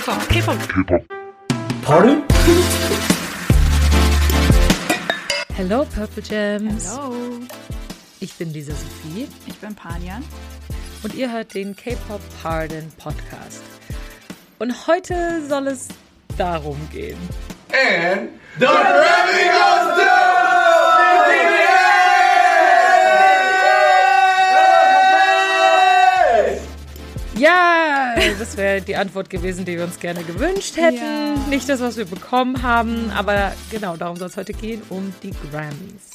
K-Pop, K-Pop. K-Pop. Pardon? Hello Purple Gems. Hallo. Ich bin Lisa Sophie Ich bin Panjan. und ihr hört den K-Pop Pardon Podcast. Und heute soll es darum gehen. And the Grammy goes to Ja, das wäre die Antwort gewesen, die wir uns gerne gewünscht hätten. Ja. Nicht das, was wir bekommen haben, aber genau darum soll es heute gehen, um die Grammys.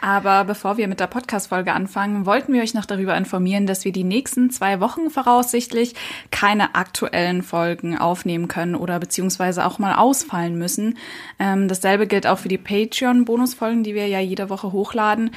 Aber bevor wir mit der Podcast-Folge anfangen, wollten wir euch noch darüber informieren, dass wir die nächsten zwei Wochen voraussichtlich keine aktuellen Folgen aufnehmen können oder beziehungsweise auch mal ausfallen müssen. Ähm, dasselbe gilt auch für die Patreon-Bonusfolgen, die wir ja jede Woche hochladen.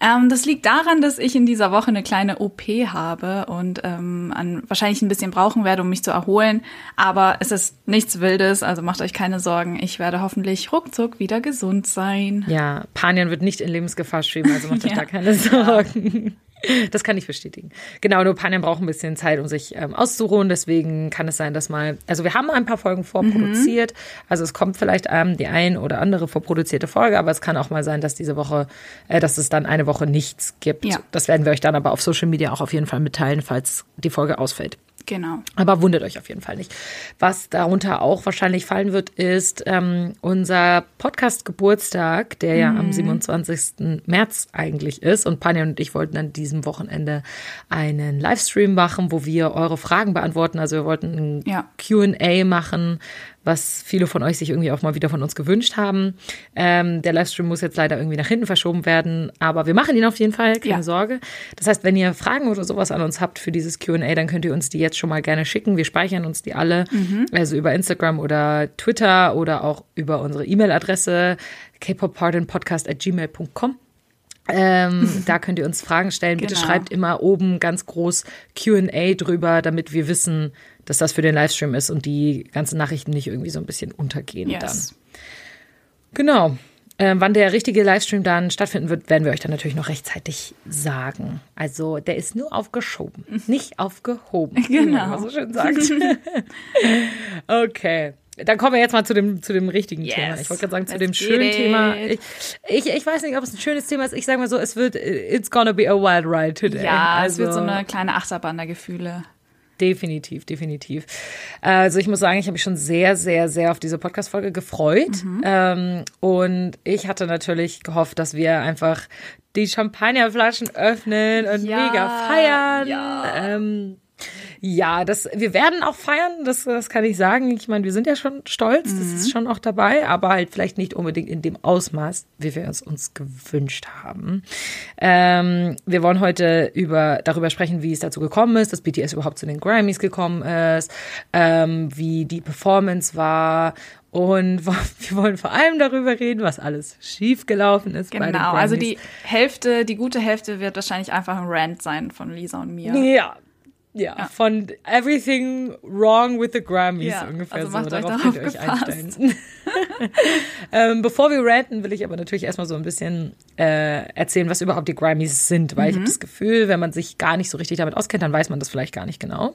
Ähm, das liegt daran, dass ich in dieser Woche eine kleine OP habe und ähm, an, wahrscheinlich ein bisschen brauchen werde, um mich zu erholen. Aber es ist nichts Wildes, also macht euch keine Sorgen. Ich werde hoffentlich ruckzuck wieder gesund sein. Ja, Panian wird nicht in Lebensgefahr schweben, also macht euch Ja. da keine Sorgen. Das kann ich bestätigen. Genau, nur Panian braucht ein bisschen Zeit, um sich ähm, auszuruhen. Deswegen kann es sein, dass mal, also wir haben ein paar Folgen vorproduziert. Also es kommt vielleicht ähm, die ein oder andere vorproduzierte Folge, aber es kann auch mal sein, dass diese Woche, äh, dass es dann eine Woche nichts gibt. Ja. Das werden wir euch dann aber auf Social Media auch auf jeden Fall mitteilen, falls die Folge ausfällt. Genau. Aber wundert euch auf jeden Fall nicht. Was darunter auch wahrscheinlich fallen wird, ist ähm, unser Podcast-Geburtstag, der ja am 27. März eigentlich ist. Und Panja und ich wollten an diesem Wochenende einen Livestream machen, wo wir eure Fragen beantworten. Also wir wollten ein Ja. QA machen, was viele von euch sich irgendwie auch mal wieder von uns gewünscht haben. Ähm, der Livestream muss jetzt leider irgendwie nach hinten verschoben werden, aber wir machen ihn auf jeden Fall, keine Ja. Sorge. Das heißt, wenn ihr Fragen oder sowas an uns habt für dieses QA, dann könnt ihr uns die jetzt schon mal gerne schicken. Wir speichern uns die alle, also über Instagram oder Twitter oder auch über unsere E-Mail-Adresse kpoppardonpodcast.gmail.com. Ähm, da könnt ihr uns Fragen stellen. Bitte Genau. schreibt immer oben ganz groß QA drüber, damit wir wissen, dass das für den Livestream ist und die ganzen Nachrichten nicht irgendwie so ein bisschen untergehen dann. Yes. Genau. Ähm, wann der richtige Livestream dann stattfinden wird, werden wir euch dann natürlich noch rechtzeitig sagen. Also der ist nur aufgeschoben, nicht aufgehoben. wie man Genau. so schön sagt. okay. Dann kommen wir jetzt mal zu dem, zu dem richtigen Yes. Thema. Ich wollte gerade sagen, zu Let's dem schönen. Thema. Ich, ich, ich weiß nicht, ob es ein schönes Thema ist. Ich sage mal so, es wird, it's gonna be a wild ride today. Ja, es also, wird so eine kleine Achterbahn der Gefühle. Definitiv, definitiv. Also ich muss sagen, ich habe mich schon sehr, sehr, sehr auf diese Podcast-Folge gefreut. Mhm. Ähm, und ich hatte natürlich gehofft, dass wir einfach die Champagnerflaschen öffnen und Ja, mega feiern. ja. Ähm, ja, das, wir werden auch feiern, das, das kann ich sagen. Ich meine, wir sind ja schon stolz, das Mhm. ist schon auch dabei, aber halt vielleicht nicht unbedingt in dem Ausmaß, wie wir es uns gewünscht haben. Ähm, wir wollen heute über, darüber sprechen, wie es dazu gekommen ist, dass BTS überhaupt zu den Grammys gekommen ist, ähm, wie die Performance war und wir wollen vor allem darüber reden, was alles schiefgelaufen ist bei den Genau, also die Hälfte, die gute Hälfte wird wahrscheinlich einfach ein Rant sein von Lisa und mir. Ja. Ja, von Everything Wrong with the Grammys Ja, ungefähr also so. Darauf könnt ihr euch einstellen. ähm, bevor wir ranten, will ich aber natürlich erstmal so ein bisschen äh, erzählen, was überhaupt die Grammys sind, weil ich Mhm. habe das Gefühl, wenn man sich gar nicht so richtig damit auskennt, dann weiß man das vielleicht gar nicht genau.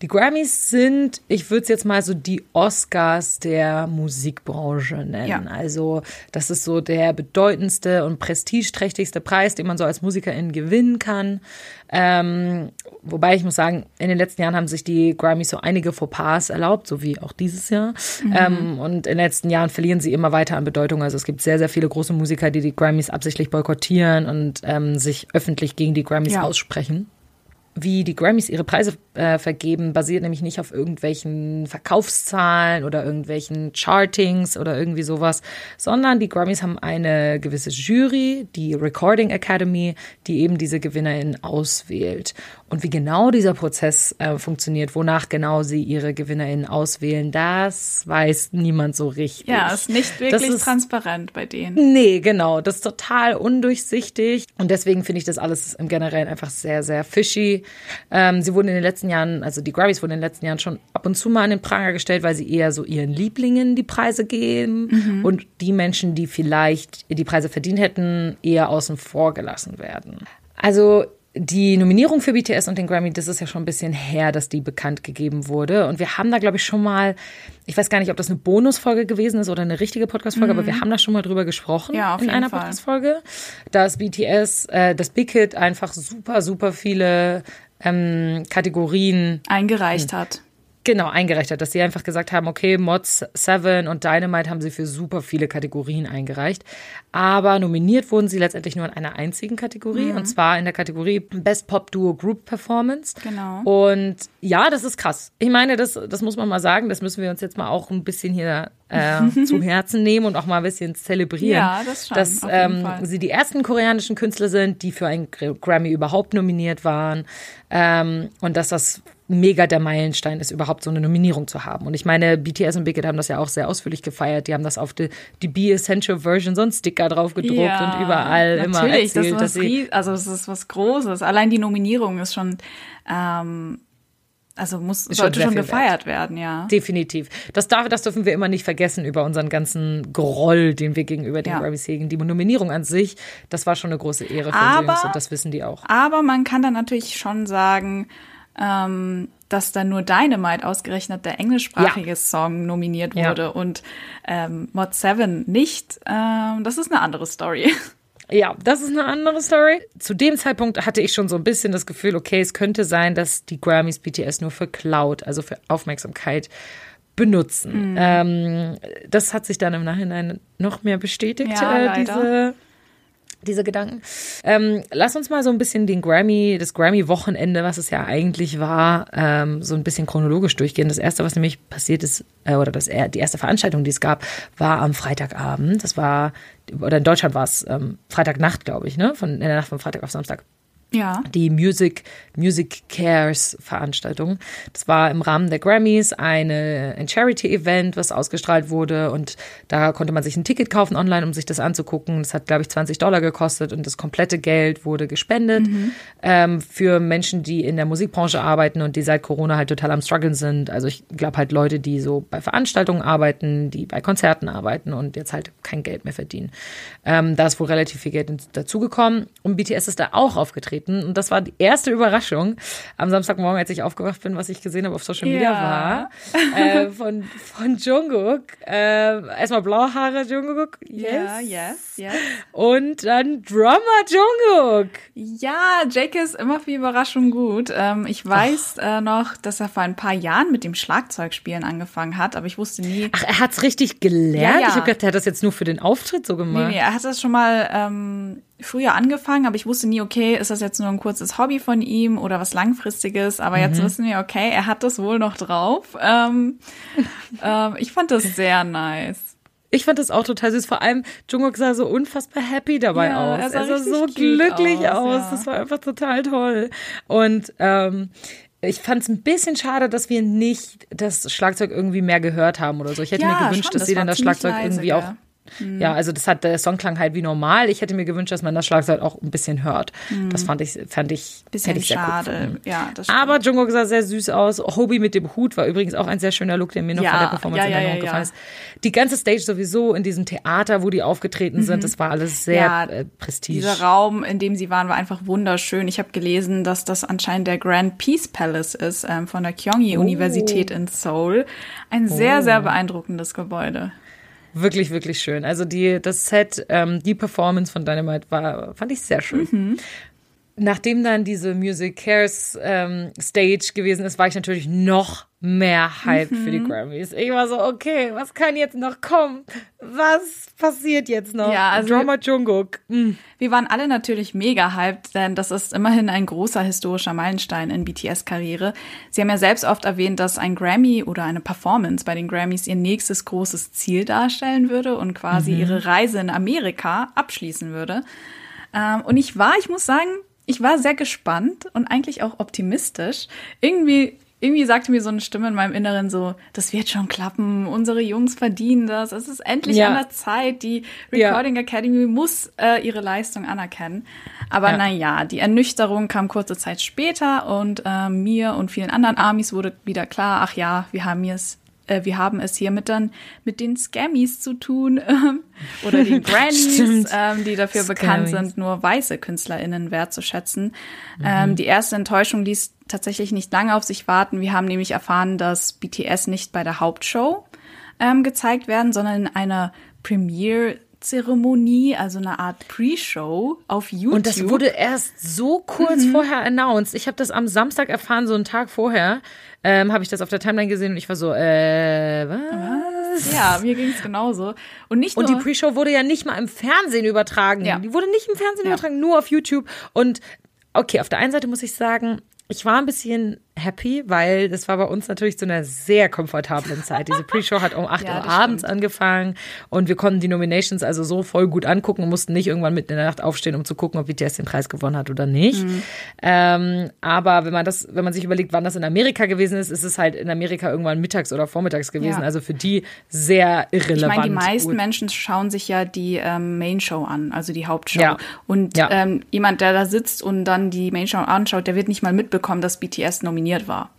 Die Grammys sind, ich würde es jetzt mal so die Oscars der Musikbranche nennen. Ja. Also das ist so der bedeutendste und prestigeträchtigste Preis, den man so als Musikerin gewinnen kann. Ähm, wobei ich muss sagen, in den letzten Jahren haben sich die Grammys so einige Fauxpas erlaubt, so wie auch dieses Jahr. Ähm, und in den letzten Jahren verlieren sie immer weiter an Bedeutung. Also es gibt sehr, sehr viele große Musiker, die die Grammys absichtlich boykottieren und ähm, sich öffentlich gegen die Grammys Ja. aussprechen wie die Grammys ihre Preise äh, vergeben, basiert nämlich nicht auf irgendwelchen Verkaufszahlen oder irgendwelchen Chartings oder irgendwie sowas, sondern die Grammys haben eine gewisse Jury, die Recording Academy, die eben diese GewinnerInnen auswählt. Und wie genau dieser Prozess äh, funktioniert, wonach genau sie ihre GewinnerInnen auswählen, das weiß niemand so richtig. Ja, ist nicht wirklich ist- transparent bei denen. Nee, genau. Das ist total undurchsichtig. Und deswegen finde ich das alles im Generellen einfach sehr, sehr fishy. Ähm, sie wurden in den letzten Jahren, also die Grammys wurden in den letzten Jahren schon ab und zu mal an den Pranger gestellt, weil sie eher so ihren Lieblingen die Preise geben und die Menschen, die vielleicht die Preise verdient hätten, eher außen vor gelassen werden. Also die Nominierung für BTS und den Grammy, das ist ja schon ein bisschen her, dass die bekannt gegeben wurde. Und wir haben da, glaube ich, schon mal, ich weiß gar nicht, ob das eine Bonusfolge gewesen ist oder eine richtige Podcast-Folge, aber wir haben da schon mal drüber gesprochen Ja, in einer. Podcast-Folge, dass BTS, äh, das Big Hit einfach super, super viele ähm, Kategorien Eingereicht hat. Genau, eingereicht hat, dass sie einfach gesagt haben, okay, Mods 7 und Dynamite haben sie für super viele Kategorien eingereicht. Aber nominiert wurden sie letztendlich nur in einer einzigen Kategorie, und zwar in der Kategorie Best Pop Duo Group Performance. Genau. Und ja, das ist krass. Ich meine, das, das muss man mal sagen, das müssen wir uns jetzt mal auch ein bisschen hier äh, zu Herzen nehmen und auch mal ein bisschen zelebrieren. Ja, das schon, Dass ähm, sie die ersten koreanischen Künstler sind, die für einen Gr- Grammy überhaupt nominiert waren. Ähm, und dass das mega der Meilenstein ist, überhaupt so eine Nominierung zu haben. Und ich meine, BTS und Big Hit haben das ja auch sehr ausführlich gefeiert. Die haben das auf die, die Be Essential Version so ein Sticker drauf gedruckt und überall immer natürlich, erzählt, das ist was also es ist was Großes. Allein die Nominierung ist schon, ähm, also muss schon sollte schon viel gefeiert werden, ja. Definitiv. Das, darf, das dürfen wir immer nicht vergessen über unseren ganzen Groll, den wir gegenüber den Ja. Grammys hegen. Die Nominierung an sich, das war schon eine große Ehre für Aber- uns und das wissen die auch. Aber man kann dann natürlich schon sagen, ähm, dass dann nur Dynamite ausgerechnet der englischsprachige Ja. Song nominiert Ja. wurde und ähm, Mod 7 nicht. Ähm, das ist eine andere Story. Ja, das ist eine andere Story. Zu dem Zeitpunkt hatte ich schon so ein bisschen das Gefühl, okay, es könnte sein, dass die Grammys BTS nur für Cloud, also für Aufmerksamkeit, benutzen. Mhm. Ähm, das hat sich dann im Nachhinein noch mehr bestätigt, Ja, äh, diese, diese Gedanken. Ähm, lass uns mal so ein bisschen den Grammy, das Grammy-Wochenende, was es ja eigentlich war, ähm, so ein bisschen chronologisch durchgehen. Das erste, was nämlich passiert ist, äh, oder das, die erste Veranstaltung, die es gab, war am Freitagabend. Das war, oder in Deutschland war es ähm, Freitagnacht, glaube ich, ne? Von, in der Nacht von Freitag auf Samstag Ja. die Music, Music Cares Veranstaltung. Das war im Rahmen der Grammys eine, ein Charity-Event, was ausgestrahlt wurde und da konnte man sich ein Ticket kaufen online, um sich das anzugucken. Das hat, glaube ich, 20 Dollar gekostet und das komplette Geld wurde gespendet ähm, für Menschen, die in der Musikbranche arbeiten und die seit Corona halt total am struggeln sind. Also ich glaube halt Leute, die so bei Veranstaltungen arbeiten, die bei Konzerten arbeiten und jetzt halt kein Geld mehr verdienen. Ähm, da ist wohl relativ viel Geld dazugekommen und BTS ist da auch aufgetreten und das war die erste Überraschung am Samstagmorgen, als ich aufgewacht bin, was ich gesehen habe auf Social Media Ja. war äh, von von Jungkook. Äh, erstmal blaue Haare Jungkook, yes. Ja, yes, yes. Und dann Drummer Jungkook. Ja, Jake ist immer für Überraschung gut. Ähm, ich weiß äh, noch, dass er vor ein paar Jahren mit dem Schlagzeugspielen angefangen hat, aber ich wusste nie. Ach, er hat's richtig gelernt. Ja, ja. Ich habe gedacht, er hat das jetzt nur für den Auftritt so Nee, gemacht. nee, er hat das schon mal ähm, früher angefangen, aber ich wusste nie, okay, ist das jetzt nur ein kurzes Hobby von ihm oder was Langfristiges? Aber Mhm. jetzt wissen wir, okay, er hat das wohl noch drauf. Ähm, ähm, ich fand das sehr nice. Ich fand das auch total süß. Vor allem, Jungkook sah so unfassbar happy dabei Ja, aus. er sah Er sah so glücklich aus, aus. ja. Das war einfach total toll. Und ähm, ich fand es ein bisschen schade, dass wir nicht das Schlagzeug irgendwie mehr gehört haben oder so. Ich hätte Ja, mir gewünscht, schon, dass das sie dann das Schlagzeug leise, irgendwie auch. Ja, also das hat der Song klang halt wie normal. Ich hätte mir gewünscht, dass man das Schlagzeug auch ein bisschen hört. Das fand ich, fand ich, Mhm. Bisschen ich schade. gefunden. ja, das stimmt. Aber Jungkook sah sehr süß aus. Hobie mit dem Hut war übrigens auch ein sehr schöner Look, der mir noch Ja, von der Performance ja, in ja, Erinnerung ja, gefallen ist. Die ganze Stage sowieso in diesem Theater, wo die aufgetreten sind, das war alles sehr Ja, äh, Prestige. Dieser Raum, in dem sie waren, war einfach wunderschön. Ich habe gelesen, dass das anscheinend der Grand Peace Palace ist ähm, von der Kyongi-Universität in Seoul. Ein sehr, sehr beeindruckendes Gebäude. Wirklich, wirklich schön. Also die, das Set, ähm, die Performance von Dynamite war, fand ich sehr schön. Mhm. Nachdem dann diese Music Cares ähm, Stage gewesen ist, war ich natürlich noch mehr hyped für Mhm. die Grammys. Ich war so, okay, was kann jetzt noch kommen? Was passiert jetzt noch? Ja, also- Drummer Jungkook. Mm. Wir waren alle natürlich mega hyped, denn das ist immerhin ein großer historischer Meilenstein in BTS-Karriere. Sie haben ja selbst oft erwähnt, dass ein Grammy oder eine Performance bei den Grammys ihr nächstes großes Ziel darstellen würde und quasi ihre Reise in Amerika abschließen würde. Ähm, und ich war, ich muss sagen, ich war sehr gespannt und eigentlich auch optimistisch. Irgendwie, irgendwie sagte mir so eine Stimme in meinem Inneren so, das wird schon klappen, unsere Jungs verdienen das, es ist endlich Ja. an der Zeit, die Ja. Recording Academy muss äh, ihre Leistung anerkennen. Aber Ja. na ja, die Ernüchterung kam kurze Zeit später und äh, mir und vielen anderen Amis wurde wieder klar, ach ja, wir haben es äh, wir haben es hier mit dann mit den Scammies zu tun ähm, oder den Grannies, ähm, die dafür Scammies. bekannt sind, nur weiße KünstlerInnen wertzuschätzen. Ähm, die erste Enttäuschung ließ tatsächlich nicht lange auf sich warten. Wir haben nämlich erfahren, dass BTS nicht bei der Hauptshow ähm, gezeigt werden, sondern in einer Premiere-Zeremonie, also eine Art Pre-Show auf YouTube. Und das wurde erst so kurz vorher announced. Ich habe das am Samstag erfahren, so einen Tag vorher, ähm, habe ich das auf der Timeline gesehen und ich war so, äh, was? ja, mir ging es genauso. Und nicht Und die Pre-Show wurde ja nicht mal im Fernsehen übertragen. Ja. Die wurde nicht im Fernsehen Ja. übertragen, nur auf YouTube. Und okay, auf der einen Seite muss ich sagen, ich war ein bisschen happy, weil das war bei uns natürlich zu einer sehr komfortablen Zeit. Diese Pre-Show hat um 8 Ja, Uhr abends stimmt. angefangen und wir konnten die Nominations also so voll gut angucken und mussten nicht irgendwann mitten in der Nacht aufstehen, um zu gucken, ob BTS den Preis gewonnen hat oder nicht. Mhm. Ähm, aber wenn man das, wenn man sich überlegt, wann das in Amerika gewesen ist, ist es halt in Amerika irgendwann mittags oder vormittags gewesen. Ja. Also für die sehr Ich irrelevant. meine, die meisten Menschen schauen sich ja die ähm, Main Show an, also die Hauptshow. Ja. Und ähm, jemand, der da sitzt und dann die Main Show anschaut, der wird nicht mal mitbekommen, dass BTS nominiert war.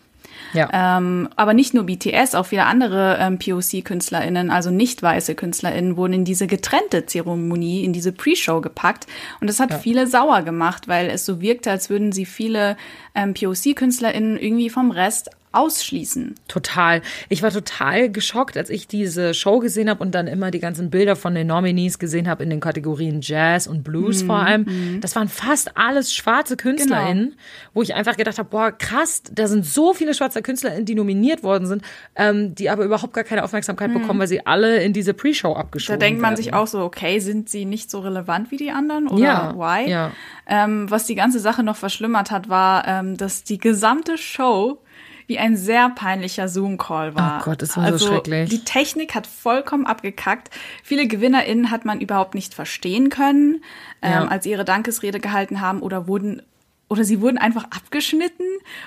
ja. Ähm, aber nicht nur BTS, auch viele andere ähm, POC-KünstlerInnen, also nicht weiße KünstlerInnen, wurden in diese getrennte Zeremonie, in diese Pre-Show gepackt. Und das hat viele sauer gemacht, weil es so wirkte, als würden sie viele ähm, POC-KünstlerInnen irgendwie vom Rest ausschließen. Total. Ich war total geschockt, als ich diese Show gesehen habe und dann immer die ganzen Bilder von den Nominees gesehen habe in den Kategorien Jazz und Blues vor allem. Das waren fast alles schwarze KünstlerInnen, wo ich einfach gedacht habe, boah, krass, da sind so viele schwarze KünstlerInnen, die nominiert worden sind, ähm, die aber überhaupt gar keine Aufmerksamkeit bekommen, weil sie alle in diese Pre-Show Da abgeschoben denkt man werden. sich auch so, okay, sind sie nicht so relevant wie die anderen oder Ja, why? ja. Ähm, was die ganze Sache noch verschlimmert hat, war, ähm, dass die gesamte Show wie ein sehr peinlicher Zoom-Call war. Oh Gott, das war so also, schrecklich. Die Technik hat vollkommen abgekackt. Viele GewinnerInnen hat man überhaupt nicht verstehen können, ähm, Ja. als sie ihre Dankesrede gehalten haben oder wurden oder sie wurden einfach abgeschnitten,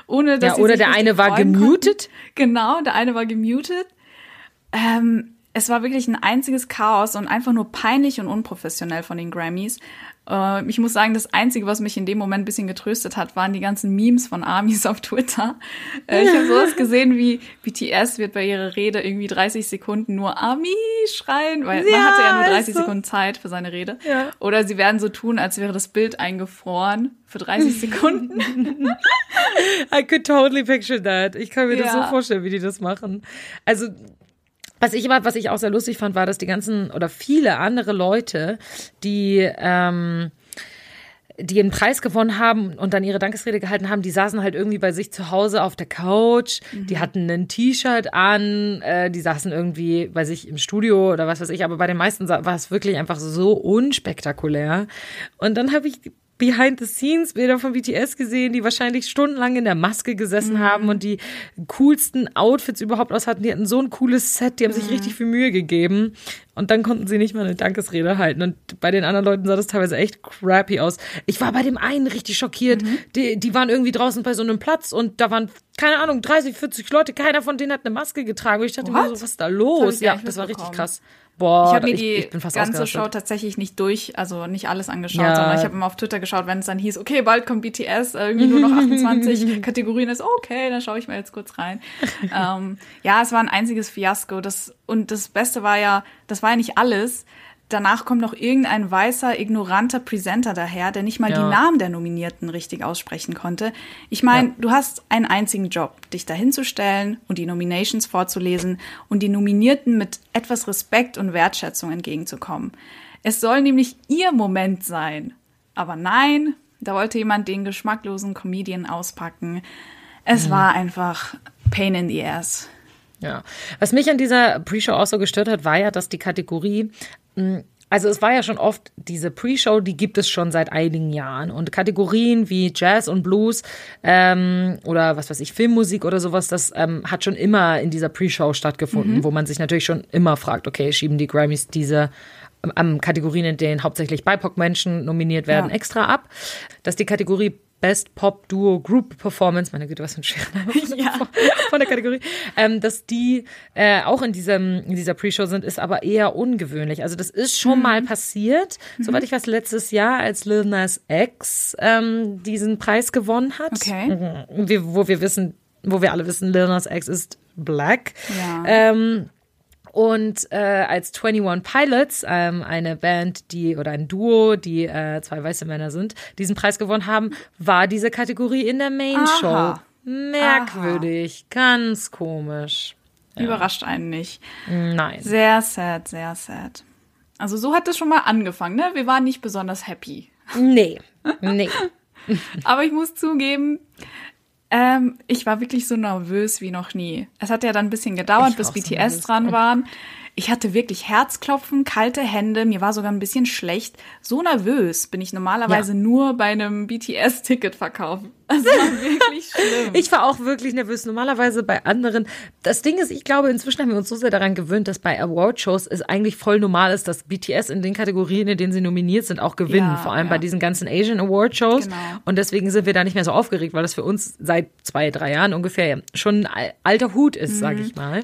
ohne dass Ja, sie oder der eine war gemutet. Konnten. Genau, der eine war gemutet. Ähm, es war wirklich ein einziges Chaos und einfach nur peinlich und unprofessionell von den Grammys. Äh, ich muss sagen, das Einzige, was mich in dem Moment ein bisschen getröstet hat, waren die ganzen Memes von Armies auf Twitter. Äh, ich habe sowas gesehen wie BTS wird bei ihrer Rede irgendwie 30 Sekunden nur Army schreien, weil man Ja, hatte ja nur 30 ist so. Sekunden Zeit für seine Rede. Ja. Oder sie werden so tun, als wäre das Bild eingefroren für 30 Sekunden. I could totally picture that. Ich kann mir das Ja. so vorstellen, wie die das machen. Also, was ich immer, was ich auch sehr lustig fand, war, dass die ganzen oder viele andere Leute, die ähm, die einen Preis gewonnen haben und dann ihre Dankesrede gehalten haben, die saßen halt irgendwie bei sich zu Hause auf der Couch, die hatten ein T-Shirt an, äh, die saßen irgendwie bei sich im Studio oder was weiß ich, aber bei den meisten war es wirklich einfach so unspektakulär. Und dann habe ich Behind-the-Scenes-Bilder von BTS gesehen, die wahrscheinlich stundenlang in der Maske gesessen haben und die coolsten Outfits überhaupt aus hatten. Die hatten so ein cooles Set, die haben sich richtig viel Mühe gegeben. Und dann konnten sie nicht mal eine Dankesrede halten. Und bei den anderen Leuten sah das teilweise echt crappy aus. Ich war bei dem einen richtig schockiert. Die, die waren irgendwie draußen bei so einem Platz und da waren, keine Ahnung, 30, 40 Leute. Keiner von denen hat eine Maske getragen. Und ich dachte mir What? so, was ist da Das los? ich gar Ja, das war richtig krass. Boah, Ich habe mir die ich bin fast ganze. Show tatsächlich nicht durch, also nicht alles angeschaut, Ja. sondern ich habe immer auf Twitter geschaut, wenn es dann hieß, okay, bald kommt BTS, äh, irgendwie nur noch 28 Kategorien ist, okay, dann schaue ich mal jetzt kurz rein. ähm, ja, es war ein einziges Fiasko. Das, und das Beste war ja, das war ja nicht alles. Danach kommt noch irgendein weißer, ignoranter Presenter daher, der nicht mal Ja. die Namen der Nominierten richtig aussprechen konnte. Ich meine, Ja. du hast einen einzigen Job, dich dahinzustellen und die Nominations vorzulesen und die Nominierten mit etwas Respekt und Wertschätzung entgegenzukommen. Es soll nämlich ihr Moment sein. Aber nein, da wollte jemand den geschmacklosen Comedian auspacken. Es war einfach Pain in the ass. Ja. Was mich an dieser Pre-Show auch so gestört hat, war ja, dass die Kategorie, also es war ja schon oft, diese Pre-Show, die gibt es schon seit einigen Jahren. Und Kategorien wie Jazz und Blues ähm, oder was weiß ich, Filmmusik oder sowas, das ähm, hat schon immer in dieser Pre-Show stattgefunden, wo man sich natürlich schon immer fragt, okay, schieben die Grammys diese ähm, Kategorien, in denen hauptsächlich BIPOC-Menschen nominiert werden, Ja. extra ab. Dass die Kategorie Best Pop Duo Group Performance, meine Güte, was für ein schwerer Name von, Ja. von der Kategorie, ähm, dass die äh, auch in diesem in dieser Pre-Show sind, ist aber eher ungewöhnlich. Also das ist schon Mhm. mal passiert, soweit ich weiß, letztes Jahr, als Lil Nas X ähm, diesen Preis gewonnen hat, Okay. Mhm. wo wir wissen, wo wir alle wissen, Lil Nas X ist Black. Ja. Ähm, und äh, als 21 Pilots, ähm, eine Band, die oder ein Duo, die äh, zwei weiße Männer sind, diesen Preis gewonnen haben, war diese Kategorie in der Main Show. Aha. Merkwürdig, ganz komisch. Überrascht einen nicht. Nein. Sehr sad, sehr sad. Also so hat es schon mal angefangen, ne? Wir waren nicht besonders happy. Nee, nee. Aber ich muss zugeben, ähm, ich war wirklich so nervös wie noch nie. Es hat ja dann ein bisschen gedauert, bis BTS dran waren. Ich hatte wirklich Herzklopfen, kalte Hände, mir war sogar ein bisschen schlecht. So nervös bin ich normalerweise Ja. nur bei einem BTS-Ticketverkauf. Das war wirklich schlimm. Ich war auch wirklich nervös. Normalerweise bei anderen. Das Ding ist, ich glaube, inzwischen haben wir uns so sehr daran gewöhnt, dass bei Awardshows es eigentlich voll normal ist, dass BTS in den Kategorien, in denen sie nominiert sind, auch gewinnen. Ja, Vor allem ja. bei diesen ganzen Asian Awardshows. Genau. Und deswegen sind wir da nicht mehr so aufgeregt, weil das für uns seit zwei, drei Jahren ungefähr schon ein al- alter Hut ist, sage Mhm. ich mal.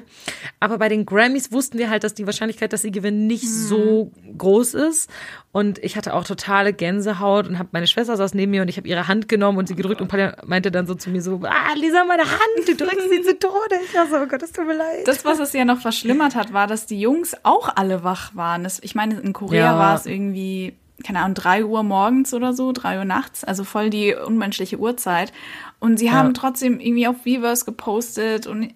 Aber bei den Grammys wussten wir halt, dass die Wahrscheinlichkeit, dass sie gewinnen, nicht Mhm. so groß ist. Und ich hatte auch totale Gänsehaut und habe meine Schwester saß neben mir und ich habe ihre Hand genommen und sie gedrückt und Paula meinte dann so zu mir so, ah, Lisa, meine Hand, du drückst sie zu Tode. Ich war so, oh Gott, es tut mir leid. Das, was es ja noch verschlimmert hat, war, dass die Jungs auch alle wach waren. Das, ich meine, in Korea Ja. war es irgendwie, keine Ahnung, drei Uhr morgens oder so, drei Uhr nachts, also voll die unmenschliche Uhrzeit. Und sie haben trotzdem irgendwie auf Weverse gepostet und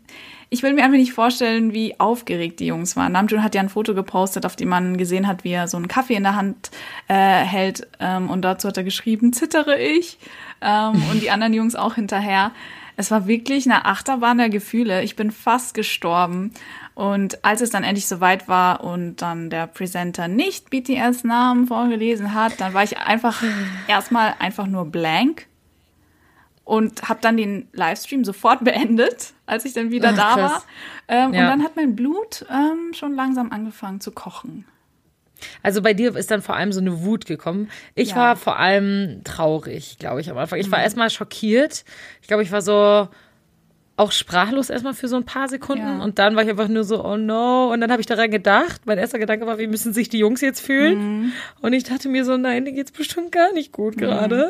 ich will mir einfach nicht vorstellen, wie aufgeregt die Jungs waren. Namjoon hat ja ein Foto gepostet, auf dem man gesehen hat, wie er so einen Kaffee in der Hand äh, hält ähm, und dazu hat er geschrieben, zittere ich ähm, und die anderen Jungs auch hinterher. Es war wirklich eine Achterbahn der Gefühle. Ich bin fast gestorben. Und als es dann endlich soweit war und dann der Presenter nicht BTS Namen vorgelesen hat, dann war ich einfach erstmal einfach nur blank und habe dann den Livestream sofort beendet, als ich dann wieder Ach, da krass. war. Ähm, Ja. Und dann hat mein Blut ähm, schon langsam angefangen zu kochen. Also bei dir ist dann vor allem so eine Wut gekommen. Ich Ja. war vor allem traurig, glaube ich, am Anfang. Ich war erstmal schockiert. Ich glaube, ich war so auch sprachlos erstmal für so ein paar Sekunden. Ja. Und dann war ich einfach nur so, oh no. Und dann habe ich daran gedacht. Mein erster Gedanke war, wie müssen sich die Jungs jetzt fühlen? Und ich dachte mir so, nein, denen geht's bestimmt gar nicht gut gerade.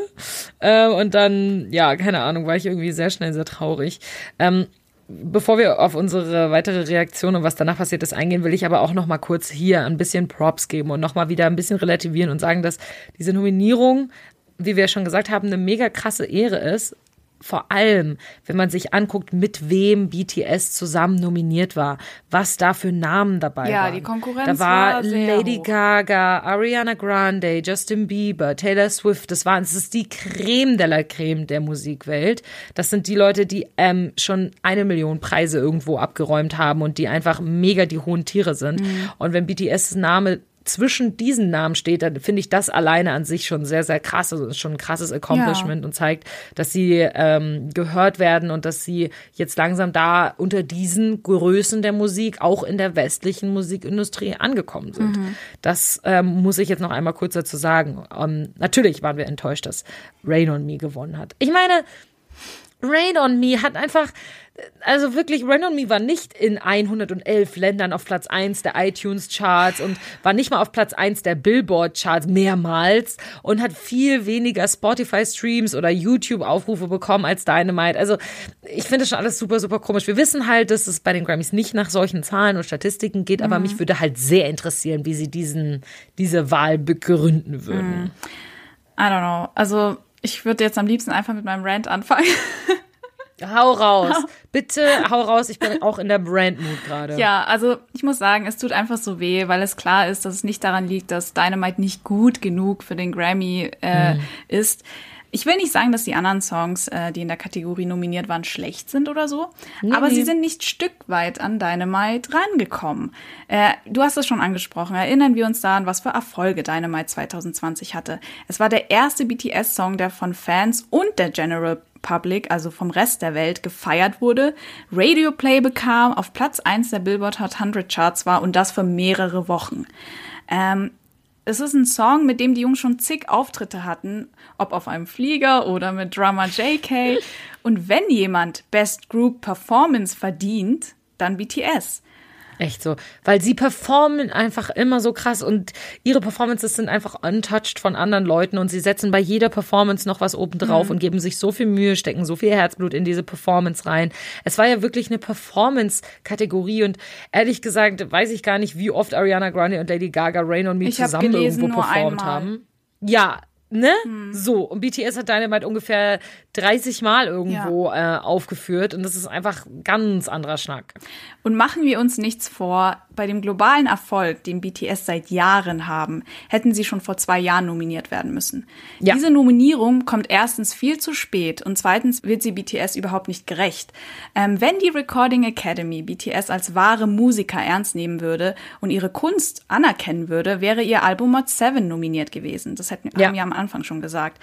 Ähm, und dann, ja, keine Ahnung, war ich irgendwie sehr schnell sehr traurig. Ähm, Bevor wir auf unsere weitere Reaktion und was danach passiert ist eingehen, will ich aber auch noch mal kurz hier ein bisschen Props geben und noch mal wieder ein bisschen relativieren und sagen, dass diese Nominierung, wie wir schon gesagt haben, eine mega krasse Ehre ist. Vor allem, wenn man sich anguckt, mit wem BTS zusammen nominiert war, was da für Namen dabei Ja, waren. die Konkurrenz Da war, war Lady hoch. Gaga, Ariana Grande, Justin Bieber, Taylor Swift. Das waren, das ist die Creme de la Creme der Musikwelt. Das sind die Leute, die ähm, schon eine Million Preise irgendwo abgeräumt haben und die einfach mega die hohen Tiere sind. Mhm. Und wenn BTS Name zwischen diesen Namen steht, dann finde ich das alleine an sich schon sehr, sehr krass. Also ist schon ein krasses Accomplishment und zeigt, dass sie ähm, gehört werden und dass sie jetzt langsam da unter diesen Größen der Musik auch in der westlichen Musikindustrie angekommen sind. Das ähm, muss ich jetzt noch einmal kurz dazu sagen. Ähm, natürlich waren wir enttäuscht, dass Rain on Me gewonnen hat. Ich meine, Rain on Me hat einfach, also wirklich, Rain on Me war nicht in 111 Ländern auf Platz 1 der iTunes-Charts und war nicht mal auf Platz 1 der Billboard-Charts mehrmals und hat viel weniger Spotify-Streams oder YouTube-Aufrufe bekommen als Dynamite. Also ich finde das schon alles super, super komisch. Wir wissen halt, dass es bei den Grammys nicht nach solchen Zahlen und Statistiken geht, aber mich würde halt sehr interessieren, wie sie diesen, diese Wahl begründen würden. I don't know. Also ich würde jetzt am liebsten einfach mit meinem Rant anfangen. Hau raus. Bitte hau raus. Ich bin auch in der Brand-Mood gerade. Ja, also ich muss sagen, es tut einfach so weh, weil es klar ist, dass es nicht daran liegt, dass Dynamite nicht gut genug für den Grammy äh, ist. Ich will nicht sagen, dass die anderen Songs, äh, die in der Kategorie nominiert waren, schlecht sind oder so, aber sie sind nicht Stück weit an Dynamite rangekommen. Äh, du hast es schon angesprochen. Erinnern wir uns daran, was für Erfolge Dynamite 2020 hatte. Es war der erste BTS-Song, der von Fans und der General Public, also vom Rest der Welt, gefeiert wurde, Radio Play bekam, auf Platz 1 der Billboard Hot 100 Charts war und das für mehrere Wochen. Ähm, es ist ein Song, mit dem die Jungs schon zig Auftritte hatten, ob auf einem Flieger oder mit Drummer JK. Und wenn jemand Best Group Performance verdient, dann BTS. Echt so. Weil sie performen einfach immer so krass und ihre Performances sind einfach untouched von anderen Leuten und sie setzen bei jeder Performance noch was oben drauf mhm. und geben sich so viel Mühe, stecken so viel Herzblut in diese Performance rein. Es war ja wirklich eine Performance-Kategorie und ehrlich gesagt weiß ich gar nicht, wie oft Ariana Grande und Lady Gaga Rain on Me ich zusammen gelesen, irgendwo performt haben. Ja, ne? Hm. So. Und BTS hat Dynamite ungefähr 30 Mal irgendwo ja. äh, aufgeführt und das ist einfach ganz anderer Schnack. Und machen wir uns nichts vor, bei dem globalen Erfolg, den BTS seit Jahren haben, hätten sie schon vor zwei Jahren nominiert werden müssen. Ja. Diese Nominierung kommt erstens viel zu spät und zweitens wird sie BTS überhaupt nicht gerecht. Ähm, wenn die Recording Academy BTS als wahre Musiker ernst nehmen würde und ihre Kunst anerkennen würde, wäre ihr Album Mod 7 nominiert gewesen. Das hätten, ja. haben wir am Anfang schon gesagt.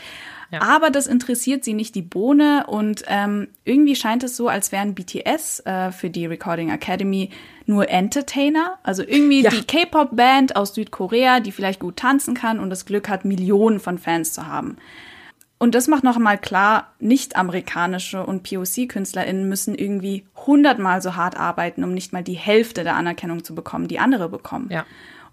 Ja. Aber das interessiert sie nicht die Bohne und ähm, irgendwie scheint es so, als wären BTS äh, für die Recording Academy nur Entertainer, also irgendwie ja. die K-Pop-Band aus Südkorea, die vielleicht gut tanzen kann und das Glück hat, Millionen von Fans zu haben. Und das macht noch einmal klar, nicht-amerikanische und POC-KünstlerInnen müssen irgendwie hundertmal so hart arbeiten, um nicht mal die Hälfte der Anerkennung zu bekommen, die andere bekommen. Ja.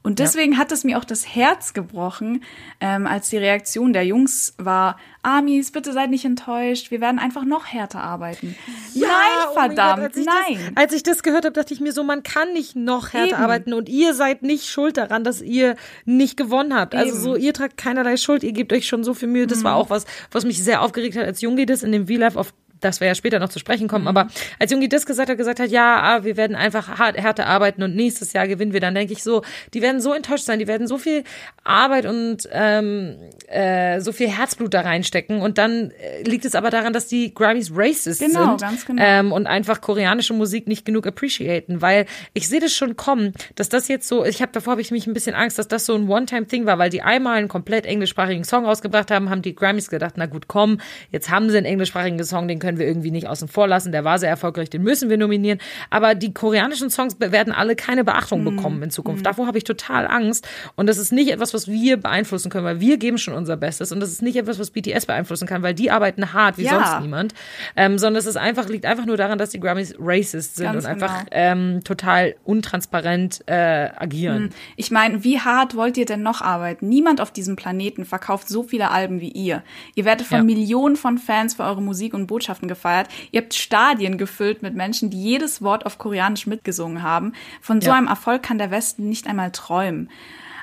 Und deswegen ja. hat es mir auch das Herz gebrochen, ähm, als die Reaktion der Jungs war, Amis, bitte seid nicht enttäuscht, wir werden einfach noch härter arbeiten. Ja, nein, verdammt, oh Gott, als nein. Das, als ich das gehört habe, dachte ich mir so, man kann nicht noch härter Eben. arbeiten und ihr seid nicht schuld daran, dass ihr nicht gewonnen habt. Also Eben. Also so, ihr tragt keinerlei Schuld, ihr gebt euch schon so viel Mühe. Das mhm. war auch was, was mich sehr aufgeregt hat, als Junge das in dem V-Live auf dass wir ja später noch zu sprechen kommen, mhm. aber als Jungi das gesagt hat, gesagt hat, ja, ah, wir werden einfach hart, härter arbeiten und nächstes Jahr gewinnen wir, dann denke ich so, die werden so enttäuscht sein, die werden so viel Arbeit und ähm, äh, so viel Herzblut da reinstecken und dann äh, liegt es aber daran, dass die Grammys racist genau, sind ganz genau. Ähm, und einfach koreanische Musik nicht genug appreciaten, weil ich sehe das schon kommen, dass das jetzt so, ich habe davor habe ich mich ein bisschen Angst, dass das so ein One-Time-Thing war, weil die einmal einen komplett englischsprachigen Song rausgebracht haben, haben die Grammys gedacht, na gut, komm, jetzt haben sie einen englischsprachigen Song, den können wir irgendwie nicht außen vor lassen. Der war sehr erfolgreich, den müssen wir nominieren. Aber die koreanischen Songs werden alle keine Beachtung mhm. bekommen in Zukunft. Mhm. Davor habe ich total Angst. Und das ist nicht etwas, was wir beeinflussen können, weil wir geben schon unser Bestes. Und das ist nicht etwas, was BTS beeinflussen kann, weil die arbeiten hart wie ja. sonst niemand. Ähm, sondern es ist einfach, liegt einfach nur daran, dass die Grammys racist sind Ganz und einfach genau. ähm, total untransparent äh, agieren. Mhm. Ich meine, wie hart wollt ihr denn noch arbeiten? Niemand auf diesem Planeten verkauft so viele Alben wie ihr. Ihr werdet von ja. Millionen von Fans für eure Musik und Botschaften gefeiert gefeiert. Ihr habt Stadien gefüllt mit Menschen, die jedes Wort auf Koreanisch mitgesungen haben. Von so ja. einem Erfolg kann der Westen nicht einmal träumen.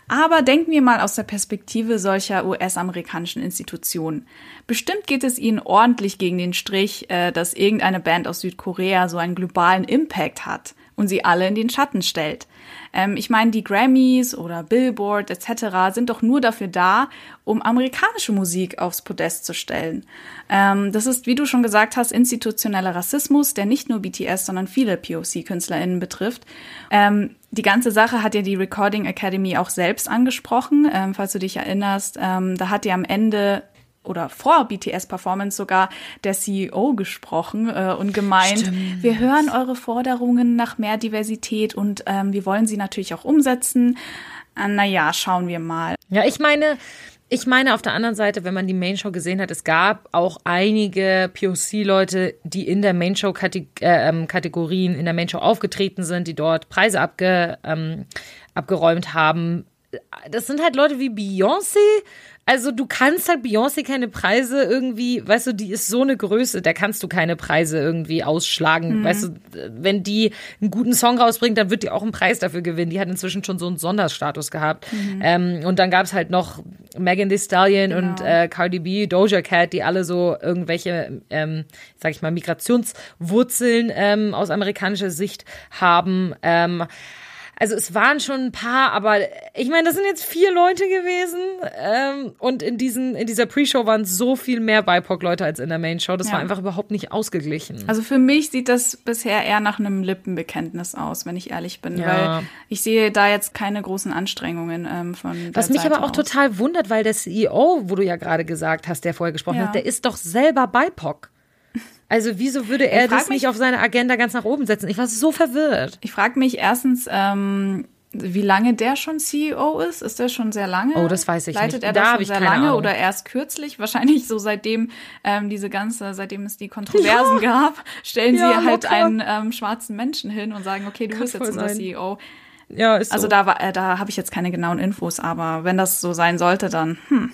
Aber denken wir mal aus der Perspektive solcher US-amerikanischen Institutionen. Bestimmt geht es ihnen ordentlich gegen den Strich, äh, dass irgendeine Band aus Südkorea so einen globalen Impact hat und sie alle in den Schatten stellt. Ähm, ich meine, die Grammys oder Billboard etc. sind doch nur dafür da, um amerikanische Musik aufs Podest zu stellen. Ähm, das ist, wie du schon gesagt hast, institutioneller Rassismus, der nicht nur BTS, sondern viele POC-KünstlerInnen betrifft. Ähm, die ganze Sache hat ja die Recording Academy auch selbst angesprochen, ähm, falls du dich erinnerst. Ähm, da hat die am Ende oder vor BTS-Performance sogar der CEO gesprochen äh, und gemeint, Stimmt. wir hören eure Forderungen nach mehr Diversität und ähm, wir wollen sie natürlich auch umsetzen. Äh, naja, schauen wir mal. Ja, ich meine, ich meine auf der anderen Seite, wenn man die Main Show gesehen hat, es gab auch einige POC-Leute, die in der Main Show äh, ähm, Kategorien in der Main Show aufgetreten sind, die dort Preise abge, ähm, abgeräumt haben. Das sind halt Leute wie Beyoncé, also du kannst halt Beyoncé keine Preise irgendwie, weißt du, die ist so eine Größe, da kannst du keine Preise irgendwie ausschlagen. Mhm. Weißt du, wenn die einen guten Song rausbringt, dann wird die auch einen Preis dafür gewinnen. Die hat inzwischen schon so einen Sonderstatus gehabt. Mhm. Ähm, und dann gab es halt noch Megan Thee Stallion genau. und äh, Cardi B, Doja Cat, die alle so irgendwelche, ähm, sag ich mal, Migrationswurzeln ähm, aus amerikanischer Sicht haben. Ähm, also es waren schon ein paar, aber ich meine, das sind jetzt vier Leute gewesen. Ähm, und in, diesen, in dieser Pre-Show waren so viel mehr BIPOC-Leute als in der Main-Show. Das ja. war einfach überhaupt nicht ausgeglichen. Also für mich sieht das bisher eher nach einem Lippenbekenntnis aus, wenn ich ehrlich bin. Ja. Weil ich sehe da jetzt keine großen Anstrengungen ähm, von. Was mich Seite aber auch aus. total wundert, weil der CEO, wo du ja gerade gesagt hast, der vorher gesprochen ja. hat, der ist doch selber BIPOC. Also wieso würde er das mich, nicht auf seine Agenda ganz nach oben setzen? Ich war so verwirrt. Ich frage mich erstens, ähm, wie lange der schon CEO ist? Ist der schon sehr lange? Oh, das weiß ich Leitet nicht. er Da das hab schon sehr lange Ahnung. oder erst kürzlich? Wahrscheinlich so seitdem ähm, diese ganze, seitdem es die Kontroversen gab, stellen Ja, sie halt locker. einen ähm, schwarzen Menschen hin und sagen, okay, du Kann bist jetzt unser sein. CEO. Ja, ist Also so. da war, äh, da habe ich jetzt keine genauen Infos, aber wenn das so sein sollte, dann hm,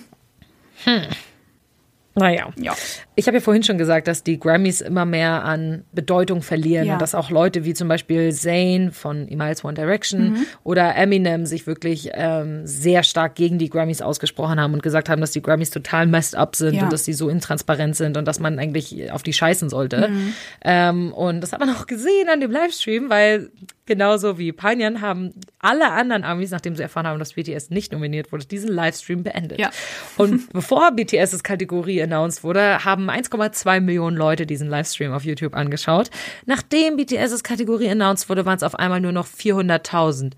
naja. ja. Ich habe ja vorhin schon gesagt, dass die Grammys immer mehr an Bedeutung verlieren Ja. und dass auch Leute wie zum Beispiel Zayn von Emiles One Direction Mhm. oder Eminem sich wirklich ähm, sehr stark gegen die Grammys ausgesprochen haben und gesagt haben, dass die Grammys total messed up sind Ja. und dass sie so intransparent sind und dass man eigentlich auf die scheißen sollte. Mhm. Ähm, und das hat man auch gesehen an dem Livestream, weil genauso wie Panyan haben alle anderen Amis, nachdem sie erfahren haben, dass BTS nicht nominiert wurde, diesen Livestream beendet. Ja. Und bevor BTS' Kategorie announced wurde, haben 1,2 Millionen Leute diesen Livestream auf YouTube angeschaut. Nachdem BTS' Kategorie announced wurde, waren es auf einmal nur noch 400.000.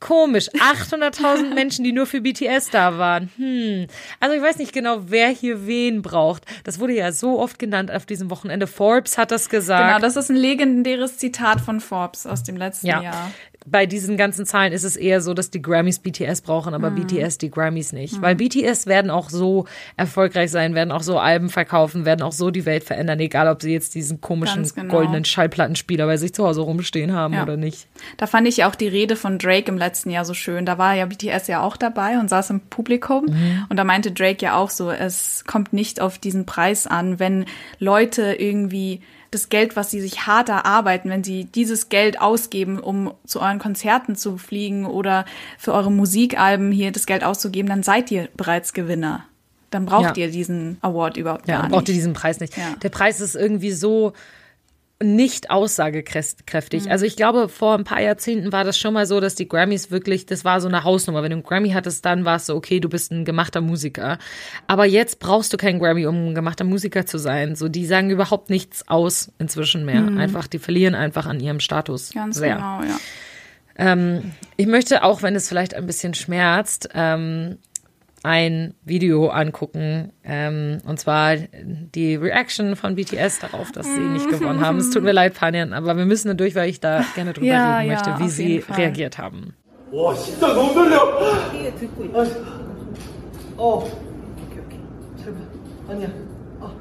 Komisch, 800.000 Menschen, die nur für BTS da waren. Hm. Also ich weiß nicht genau, wer hier wen braucht. Das wurde ja so oft genannt auf diesem Wochenende. Forbes hat das gesagt. Genau, das ist ein legendäres Zitat von Forbes aus dem letzten Ja. Jahr. Bei diesen ganzen Zahlen ist es eher so, dass die Grammys BTS brauchen, Mhm. aber BTS die Grammys nicht. Weil BTS werden auch so erfolgreich sein, werden auch so Alben verkaufen, werden auch so die Welt verändern, egal ob sie jetzt diesen komischen genau. goldenen Schallplattenspieler bei sich zu Hause rumstehen haben Ja. oder nicht. Da fand ich ja auch die Rede von Drake im letzten Jahr so schön. Da war ja BTS ja auch dabei und saß im Publikum. Mhm. Und da meinte Drake ja auch so, es kommt nicht auf diesen Preis an, wenn Leute irgendwie das Geld, was sie sich hart erarbeiten, wenn sie dieses Geld ausgeben, um zu euren Konzerten zu fliegen oder für eure Musikalben hier das Geld auszugeben, dann seid ihr bereits Gewinner. Dann braucht Ja. ihr diesen Award überhaupt Ja, gar und braucht ihr nicht. diesen Preis nicht. Ja. Der Preis ist irgendwie so nicht aussagekräftig. Mhm. Also ich glaube, vor ein paar Jahrzehnten war das schon mal so, dass die Grammys wirklich, das war so eine Hausnummer. Wenn du einen Grammy hattest, dann war es so, okay, du bist ein gemachter Musiker. Aber jetzt brauchst du keinen Grammy, um ein gemachter Musiker zu sein. So, die sagen überhaupt nichts aus inzwischen mehr. Einfach, die verlieren einfach an ihrem Status. Mhm. Ganz sehr. genau, ja. Ähm, ich möchte, auch wenn es vielleicht ein bisschen schmerzt, ähm, ein Video angucken. Ähm, und zwar die Reaction von BTS darauf, dass sie nicht gewonnen haben. Es tut mir leid, Panyan, aber wir müssen da durch, weil ich da gerne drüber Ja, reden ja, möchte, wie auf sie jeden Fall. reagiert haben. 와 진짜 너무 떨려. 이게 듣고 있다. 어. 오케이 오케이. 잘 봐. 아니야. 어.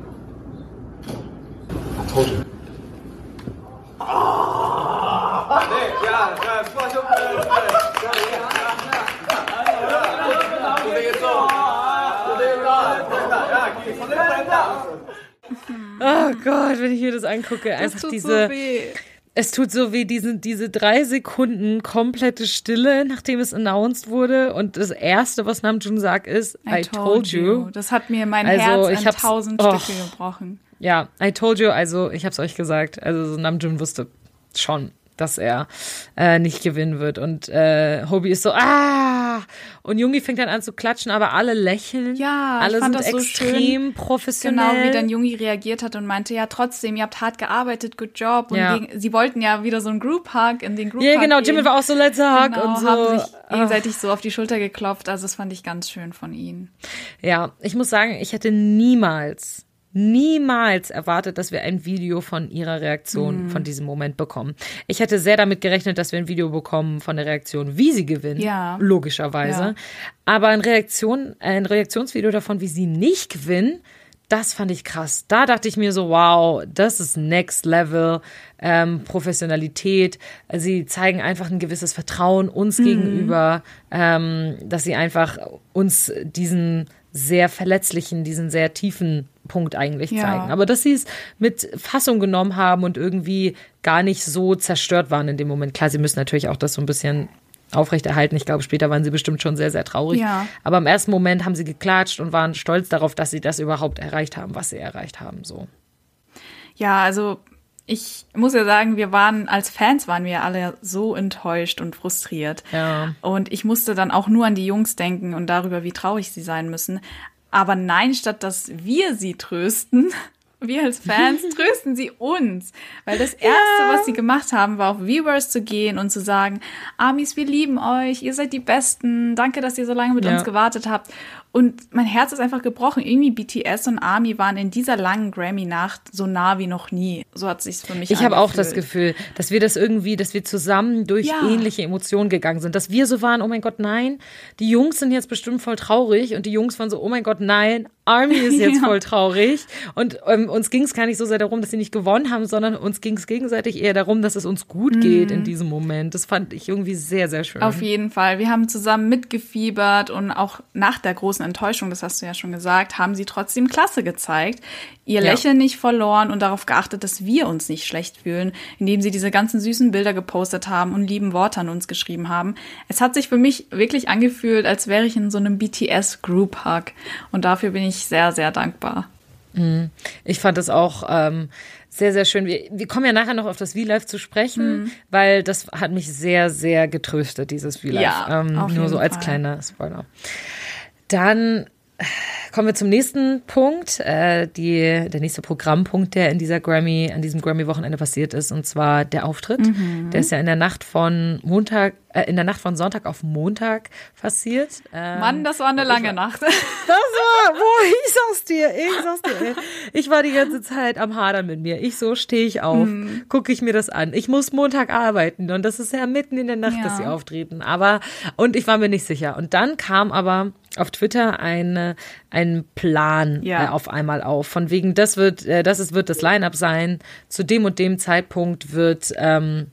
네, 야, 야, 수고하셨고요. 고생 Oh Gott, wenn ich mir das angucke, einfach tut diese. so weh. Es tut so weh, diese, diese drei Sekunden komplette Stille, nachdem es announced wurde. Und das Erste, was Namjoon sagt, ist, I, told you. Das hat mir mein Also, Herz hab's- tausend oh. Stücke gebrochen. Ja, I told you, also ich hab's euch gesagt. Also so Namjoon wusste schon, dass er äh, nicht gewinnen wird. Und äh, Hobie ist so, ah! Und Jungi fängt dann an zu klatschen, aber alle lächeln. Ja, ich alle fand sind das so extrem schön. professionell. Genau, wie dann Jungi reagiert hat und meinte, ja, trotzdem, ihr habt hart gearbeitet, good job. Und Ja. gegen, sie wollten ja wieder so einen Group Hug in den Group Ja, Hug genau. Jimin war auch so let's hug genau, und so. haben sich Ah. gegenseitig so auf die Schulter geklopft. Also das fand ich ganz schön von ihnen. Ja, ich muss sagen, ich hätte niemals, niemals erwartet, dass wir ein Video von ihrer Reaktion Mhm. von diesem Moment bekommen. Ich hätte sehr damit gerechnet, dass wir ein Video bekommen von der Reaktion, wie sie gewinnt, Ja. logischerweise. Ja. Aber ein, Reaktion, ein Reaktionsvideo davon, wie sie nicht gewinnen, das fand ich krass. Da dachte ich mir so, wow, das ist Next Level ähm, Professionalität. Sie zeigen einfach ein gewisses Vertrauen uns gegenüber, ähm, dass sie einfach uns diesen sehr verletzlichen, diesen sehr tiefen Punkt eigentlich Ja. zeigen. Aber dass sie es mit Fassung genommen haben und irgendwie gar nicht so zerstört waren in dem Moment. Klar, sie müssen natürlich auch das so ein bisschen aufrechterhalten. Ich glaube, später waren sie bestimmt schon sehr, sehr traurig. Ja. Aber im ersten Moment haben sie geklatscht und waren stolz darauf, dass sie das überhaupt erreicht haben, was sie erreicht haben. So. Ja, also ich muss ja sagen, wir waren als Fans waren wir alle so enttäuscht und frustriert. Ja. Und ich musste dann auch nur an die Jungs denken und darüber, wie traurig sie sein müssen. Aber nein, statt dass wir sie trösten, wir als Fans trösten sie uns. Weil das Erste, was sie gemacht haben, war auf Viewers zu gehen und zu sagen, Amis, wir lieben euch, ihr seid die Besten, danke, dass ihr so lange mit Ja. uns gewartet habt. Und mein Herz ist einfach gebrochen. Irgendwie BTS und ARMY waren in dieser langen Grammy-Nacht so nah wie noch nie. So hat sich's für mich Ich habe auch das Gefühl, dass wir das irgendwie, dass wir zusammen durch Ja. ähnliche Emotionen gegangen sind. Dass wir so waren, oh mein Gott, nein, die Jungs sind jetzt bestimmt voll traurig und die Jungs waren so, oh mein Gott, nein, Army ist jetzt voll traurig. Und ähm, uns ging es gar nicht so sehr darum, dass sie nicht gewonnen haben, sondern uns ging es gegenseitig eher darum, dass es uns gut geht in diesem Moment. Das fand ich irgendwie sehr, sehr schön. Mhm. Auf jeden Fall. Wir haben zusammen mitgefiebert und auch nach der großen Enttäuschung, das hast du ja schon gesagt, haben sie trotzdem Klasse gezeigt, ihr Ja. Lächeln nicht verloren und darauf geachtet, dass wir uns nicht schlecht fühlen, indem sie diese ganzen süßen Bilder gepostet haben und lieben Worte an uns geschrieben haben. Es hat sich für mich wirklich angefühlt, als wäre ich in so einem BTS Group Hug und dafür bin ich sehr, sehr dankbar. Ich fand es auch ähm, sehr, sehr schön. Wir, wir kommen ja nachher noch auf das V-Live zu sprechen, weil das hat mich sehr, sehr getröstet, dieses V-Live. Ja, ähm, nur so als Fall. kleiner Spoiler. Dann äh, kommen wir zum nächsten Punkt, äh, die, der nächste Programmpunkt, der in dieser Grammy, an diesem Grammy-Wochenende passiert ist, und zwar der Auftritt. Mhm. Der ist ja in der Nacht von Montag, äh, in der Nacht von Sonntag auf Montag passiert. Ähm, Mann, das war eine lange Nacht. das war, wo ich sag's dir, ich sag's dir. ey. Ich war die ganze Zeit am Hadern mit mir. Ich so stehe ich auf, Mhm. gucke ich mir das an. Ich muss Montag arbeiten und das ist ja mitten in der Nacht, Ja. dass sie auftreten. Aber und ich war mir nicht sicher. Und dann kam aber auf Twitter eine, ein Plan Ja. äh, auf einmal auf. Von wegen, das wird, äh, das ist, wird das Line-up sein. Zu dem und dem Zeitpunkt wird ähm,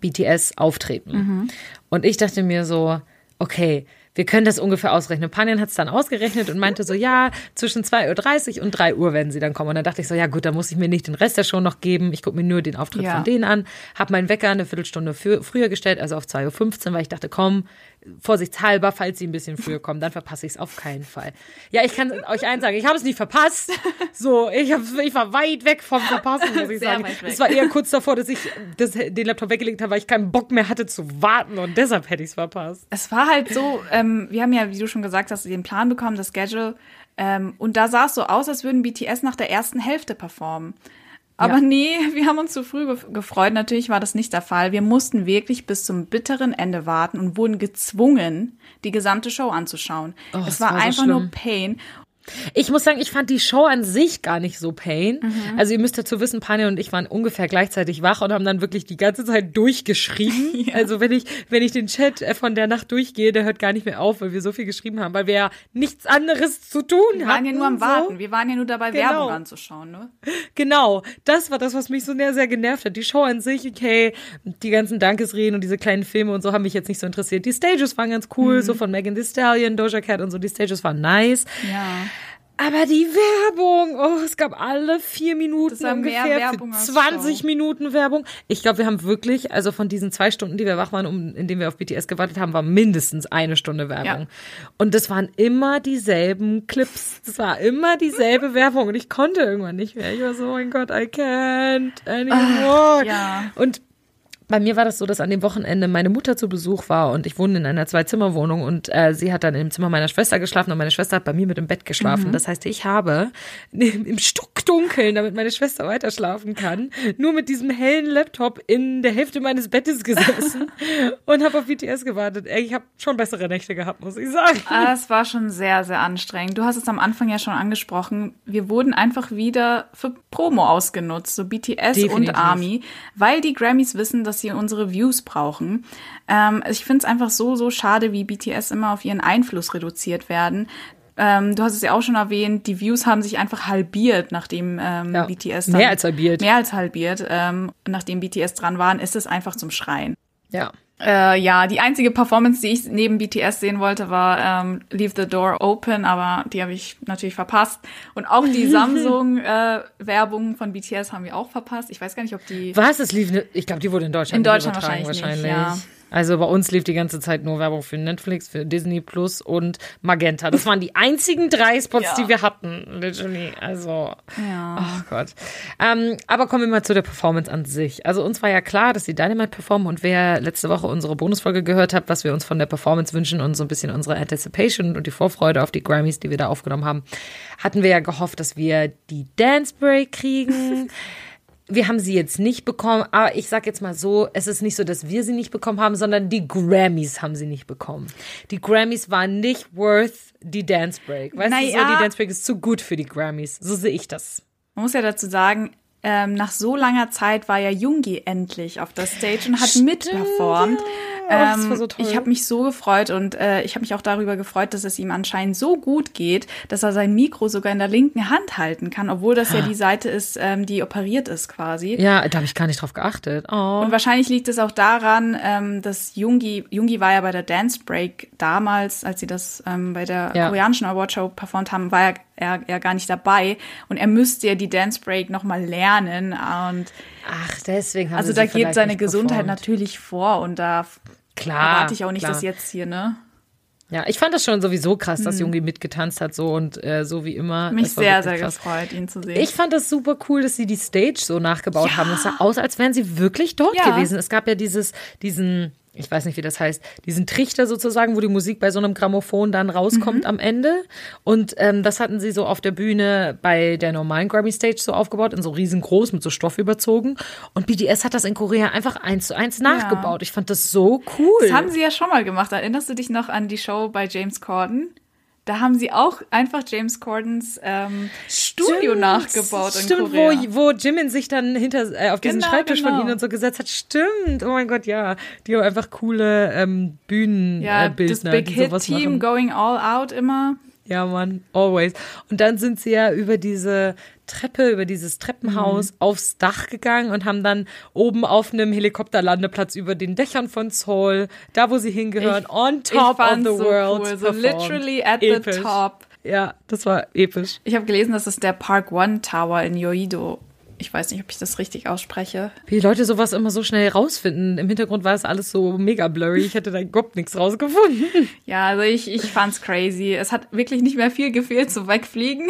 BTS auftreten. Und ich dachte mir so, okay, wir können das ungefähr ausrechnen. Panjan hat es dann ausgerechnet und meinte so, ja, zwischen 2.30 Uhr und 3 Uhr werden sie dann kommen. Und dann dachte ich so, ja gut, dann muss ich mir nicht den Rest der Show noch geben. Ich gucke mir nur den Auftritt Ja. von denen an. Habe meinen Wecker eine Viertelstunde für, früher gestellt, also auf 2.15 Uhr, weil ich dachte, komm, vorsichtshalber, falls sie ein bisschen früher kommen, dann verpasse ich es auf keinen Fall. Ja, ich kann euch eins sagen, ich habe es nicht verpasst. So, ich, hab, ich war weit weg vom Verpassen, muss ich Sehr sagen. Es war eher kurz davor, dass ich das, den Laptop weggelegt habe, weil ich keinen Bock mehr hatte zu warten und deshalb hätte ich es verpasst. Es war halt so, ähm, wir haben ja, wie du schon gesagt hast, den Plan bekommen, das Schedule. Ähm, und da sah es so aus, als würden BTS nach der ersten Hälfte performen. Aber Ja. nee, wir haben uns zu früh gef- gefreut. Natürlich war das nicht der Fall. Wir mussten wirklich bis zum bitteren Ende warten und wurden gezwungen, die gesamte Show anzuschauen. Oh, es war, war so einfach nur schlimm. Pain. Ich muss sagen, ich fand die Show an sich gar nicht so pain. Mhm. Also ihr müsst dazu wissen, Panja und ich waren ungefähr gleichzeitig wach und haben dann wirklich die ganze Zeit durchgeschrieben. Also wenn ich, wenn ich den Chat äh, von der Nacht durchgehe, der hört gar nicht mehr auf, weil wir so viel geschrieben haben, weil wir ja nichts anderes zu tun Wir hatten. waren ja nur am so. Warten. Wir waren ja nur dabei, Genau. Werbung anzuschauen. Ne? Genau, das war das, was mich so sehr, sehr genervt hat. Die Show an sich, okay, die ganzen Dankesreden und diese kleinen Filme und so haben mich jetzt nicht so interessiert. Die Stages waren ganz cool, Mhm. so von Megan Thee Stallion, Doja Cat und so, die Stages waren nice. Ja. Aber die Werbung, oh, es gab alle vier Minuten Das war mehr ungefähr Werbung für als 20 Show. Minuten Werbung. Ich glaube, wir haben wirklich, also von diesen zwei Stunden, die wir wach waren, um, in denen wir auf BTS gewartet haben, war mindestens eine Stunde Werbung. Ja. Und das waren immer dieselben Clips. Das war immer dieselbe Werbung und ich konnte irgendwann nicht mehr. Ich war so, oh mein Gott, I can't anymore. ja. Und bei mir war das so, dass an dem Wochenende meine Mutter zu Besuch war und ich wohne in einer Zwei-Zimmer-Wohnung und äh, sie hat dann im Zimmer meiner Schwester geschlafen und meine Schwester hat bei mir mit im Bett geschlafen. Das heißt, ich habe im, Stuckdunkeln, damit meine Schwester weiter schlafen kann, nur mit diesem hellen Laptop in der Hälfte meines Bettes gesessen und habe auf BTS gewartet. Ich habe schon bessere Nächte gehabt, muss ich sagen. Ah, Es war schon sehr, sehr anstrengend. Du hast es am Anfang ja schon angesprochen. Wir wurden einfach wieder für Promo ausgenutzt, so BTS Definitiv. und ARMY, weil die Grammys wissen, dass sie unsere Views brauchen. Ähm, ich finde es einfach so, so schade, wie BTS immer auf ihren Einfluss reduziert werden. Ähm, du hast es ja auch schon erwähnt, die Views haben sich einfach halbiert, nachdem ähm, Ja. BTS Mehr als halbiert. Mehr als halbiert. Ähm, nachdem BTS dran waren, ist es einfach zum Schreien. Ja. Äh, ja, die einzige Performance, die ich neben BTS sehen wollte, war ähm, Leave the Door Open, aber die habe ich natürlich verpasst. Und auch die Samsung-Werbung von BTS haben wir auch verpasst. Ich weiß gar nicht, ob die. Was? Es lief, ne, ich glaube, die wurde in Deutschland In Deutschland übertragen, wahrscheinlich nicht, ja. Also bei uns lief die ganze Zeit nur Werbung für Netflix, für Disney Plus und Magenta. Das waren die einzigen drei Spots, Ja. die wir hatten, literally. Also, Ja. oh Gott. Ähm, aber kommen wir mal zu der Performance an sich. Also uns war ja klar, dass die Dynamite performen und wer letzte Woche unsere Bonusfolge gehört hat, was wir uns von der Performance wünschen und so ein bisschen unsere Anticipation und die Vorfreude auf die Grammys, die wir da aufgenommen haben, hatten wir ja gehofft, dass wir die Dance Break kriegen. wir haben sie jetzt nicht bekommen, aber ich sag jetzt mal so, es ist nicht so, dass wir sie nicht bekommen haben, sondern die Grammys haben sie nicht bekommen. Die Grammys waren nicht worth die Dance Break. Weißt du, so, Naja. die Dance Break ist zu gut für die Grammys. So sehe ich das. Man muss ja dazu sagen, ähm, nach so langer Zeit war ja Jungi endlich auf der Stage und hat Stimmt, mitperformt. Oh, Ähm, so. Ich habe mich so gefreut und äh, ich habe mich auch darüber gefreut, dass es ihm anscheinend so gut geht, dass er sein Mikro sogar in der linken Hand halten kann, obwohl das ja die Seite ist, ähm, die operiert ist quasi. Ja, da habe ich gar nicht drauf geachtet. Oh. Und wahrscheinlich liegt es auch daran, ähm, dass Jungi, Jungi war ja bei der Dance Break damals, als sie das ähm, bei der Ja. koreanischen Awardshow performt haben, war er, er, er gar nicht dabei. Und er müsste ja die Dance Break nochmal lernen. Und Ach, deswegen haben also da geht seine Gesundheit performt. natürlich vor. Und da Klar, erwarte ich auch nicht, klar. dass jetzt hier, ne? Ja, ich fand das schon sowieso krass, dass Jungi mitgetanzt hat so und äh, so wie immer. Hm. Mich sehr, sehr krass. gefreut, ihn zu sehen. Ich fand das super cool, dass sie die Stage so nachgebaut Ja. haben. Es sah aus, als wären sie wirklich dort Ja. gewesen. Es gab ja dieses, diesen, ich weiß nicht, wie das heißt, diesen Trichter sozusagen, wo die Musik bei so einem Grammophon dann rauskommt Mhm. am Ende. Und ähm, das hatten sie so auf der Bühne bei der normalen Grammy Stage so aufgebaut, in so riesengroß mit so Stoff überzogen. Und BTS hat das in Korea einfach eins zu eins nachgebaut. Ich fand das so cool. Das haben sie ja schon mal gemacht. Erinnerst du dich noch an die Show bei James Corden? Da haben sie auch einfach James Cordens ähm, Studio nachgebaut in Stimmt, Korea. wo, wo Jimin sich dann hinter äh, auf diesen Genau, Schreibtisch genau. von ihnen und so gesetzt hat. Stimmt. Oh mein Gott, ja. Die haben einfach coole ähm, Bühnenbildner, ja, äh, Bildner, das Big Hit Team machen. going all out immer. Ja, Mann, always. Und dann sind sie ja über diese Treppe, über dieses Mhm. Treppenhaus aufs Dach gegangen und haben dann oben auf einem Helikopterlandeplatz über den Dächern von Seoul, da wo sie hingehören, on top ich of the so world. cool. So performed. literally at Episch. the top. Ja, das war episch. Ich habe gelesen, dass es der Park One Tower in Yoido. Ich weiß nicht, ob ich das richtig ausspreche. Wie die Leute sowas immer so schnell rausfinden. Im Hintergrund war es alles so mega blurry. Ich hätte da überhaupt nichts rausgefunden. Ja, also ich, ich fand's crazy. Es hat wirklich nicht mehr viel gefehlt zum Wegfliegen.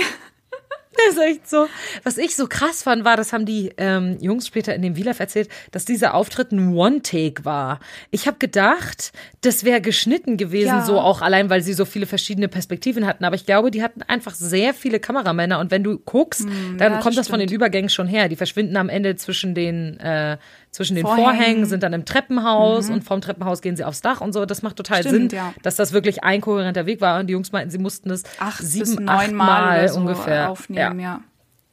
Das ist echt so. Was ich so krass fand, war, das haben die ähm, Jungs später in dem VLAF erzählt, dass dieser Auftritt ein One-Take war. Ich habe gedacht, das wäre geschnitten gewesen, Ja. so auch allein, weil sie so viele verschiedene Perspektiven hatten. Aber ich glaube, die hatten einfach sehr viele Kameramänner. Und wenn du guckst, dann ja, kommt das von stimmt. den Übergängen schon her. Die verschwinden am Ende zwischen den, äh, zwischen den Vorhängen. Vorhängen, sind dann im Treppenhaus und vom Treppenhaus gehen sie aufs Dach und so. Das macht total Stimmt, Sinn, ja. dass das wirklich ein kohärenter Weg war. Und die Jungs meinten, sie mussten es Acht sieben, neun Mal, so ungefähr aufnehmen, ja.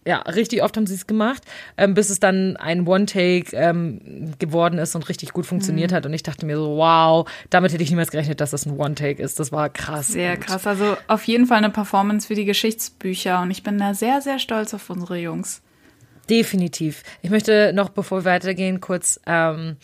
ja, richtig oft haben sie es gemacht, ähm, bis es dann ein One-Take ähm, geworden ist und richtig gut Mhm. funktioniert hat. Und ich dachte mir so, wow, damit hätte ich niemals gerechnet, dass das ein One-Take ist. Das war krass. Sehr krass. Also auf jeden Fall eine Performance für die Geschichtsbücher. Und ich bin da sehr, sehr stolz auf unsere Jungs. Definitiv. Ich möchte noch, bevor wir weitergehen, kurz ähm,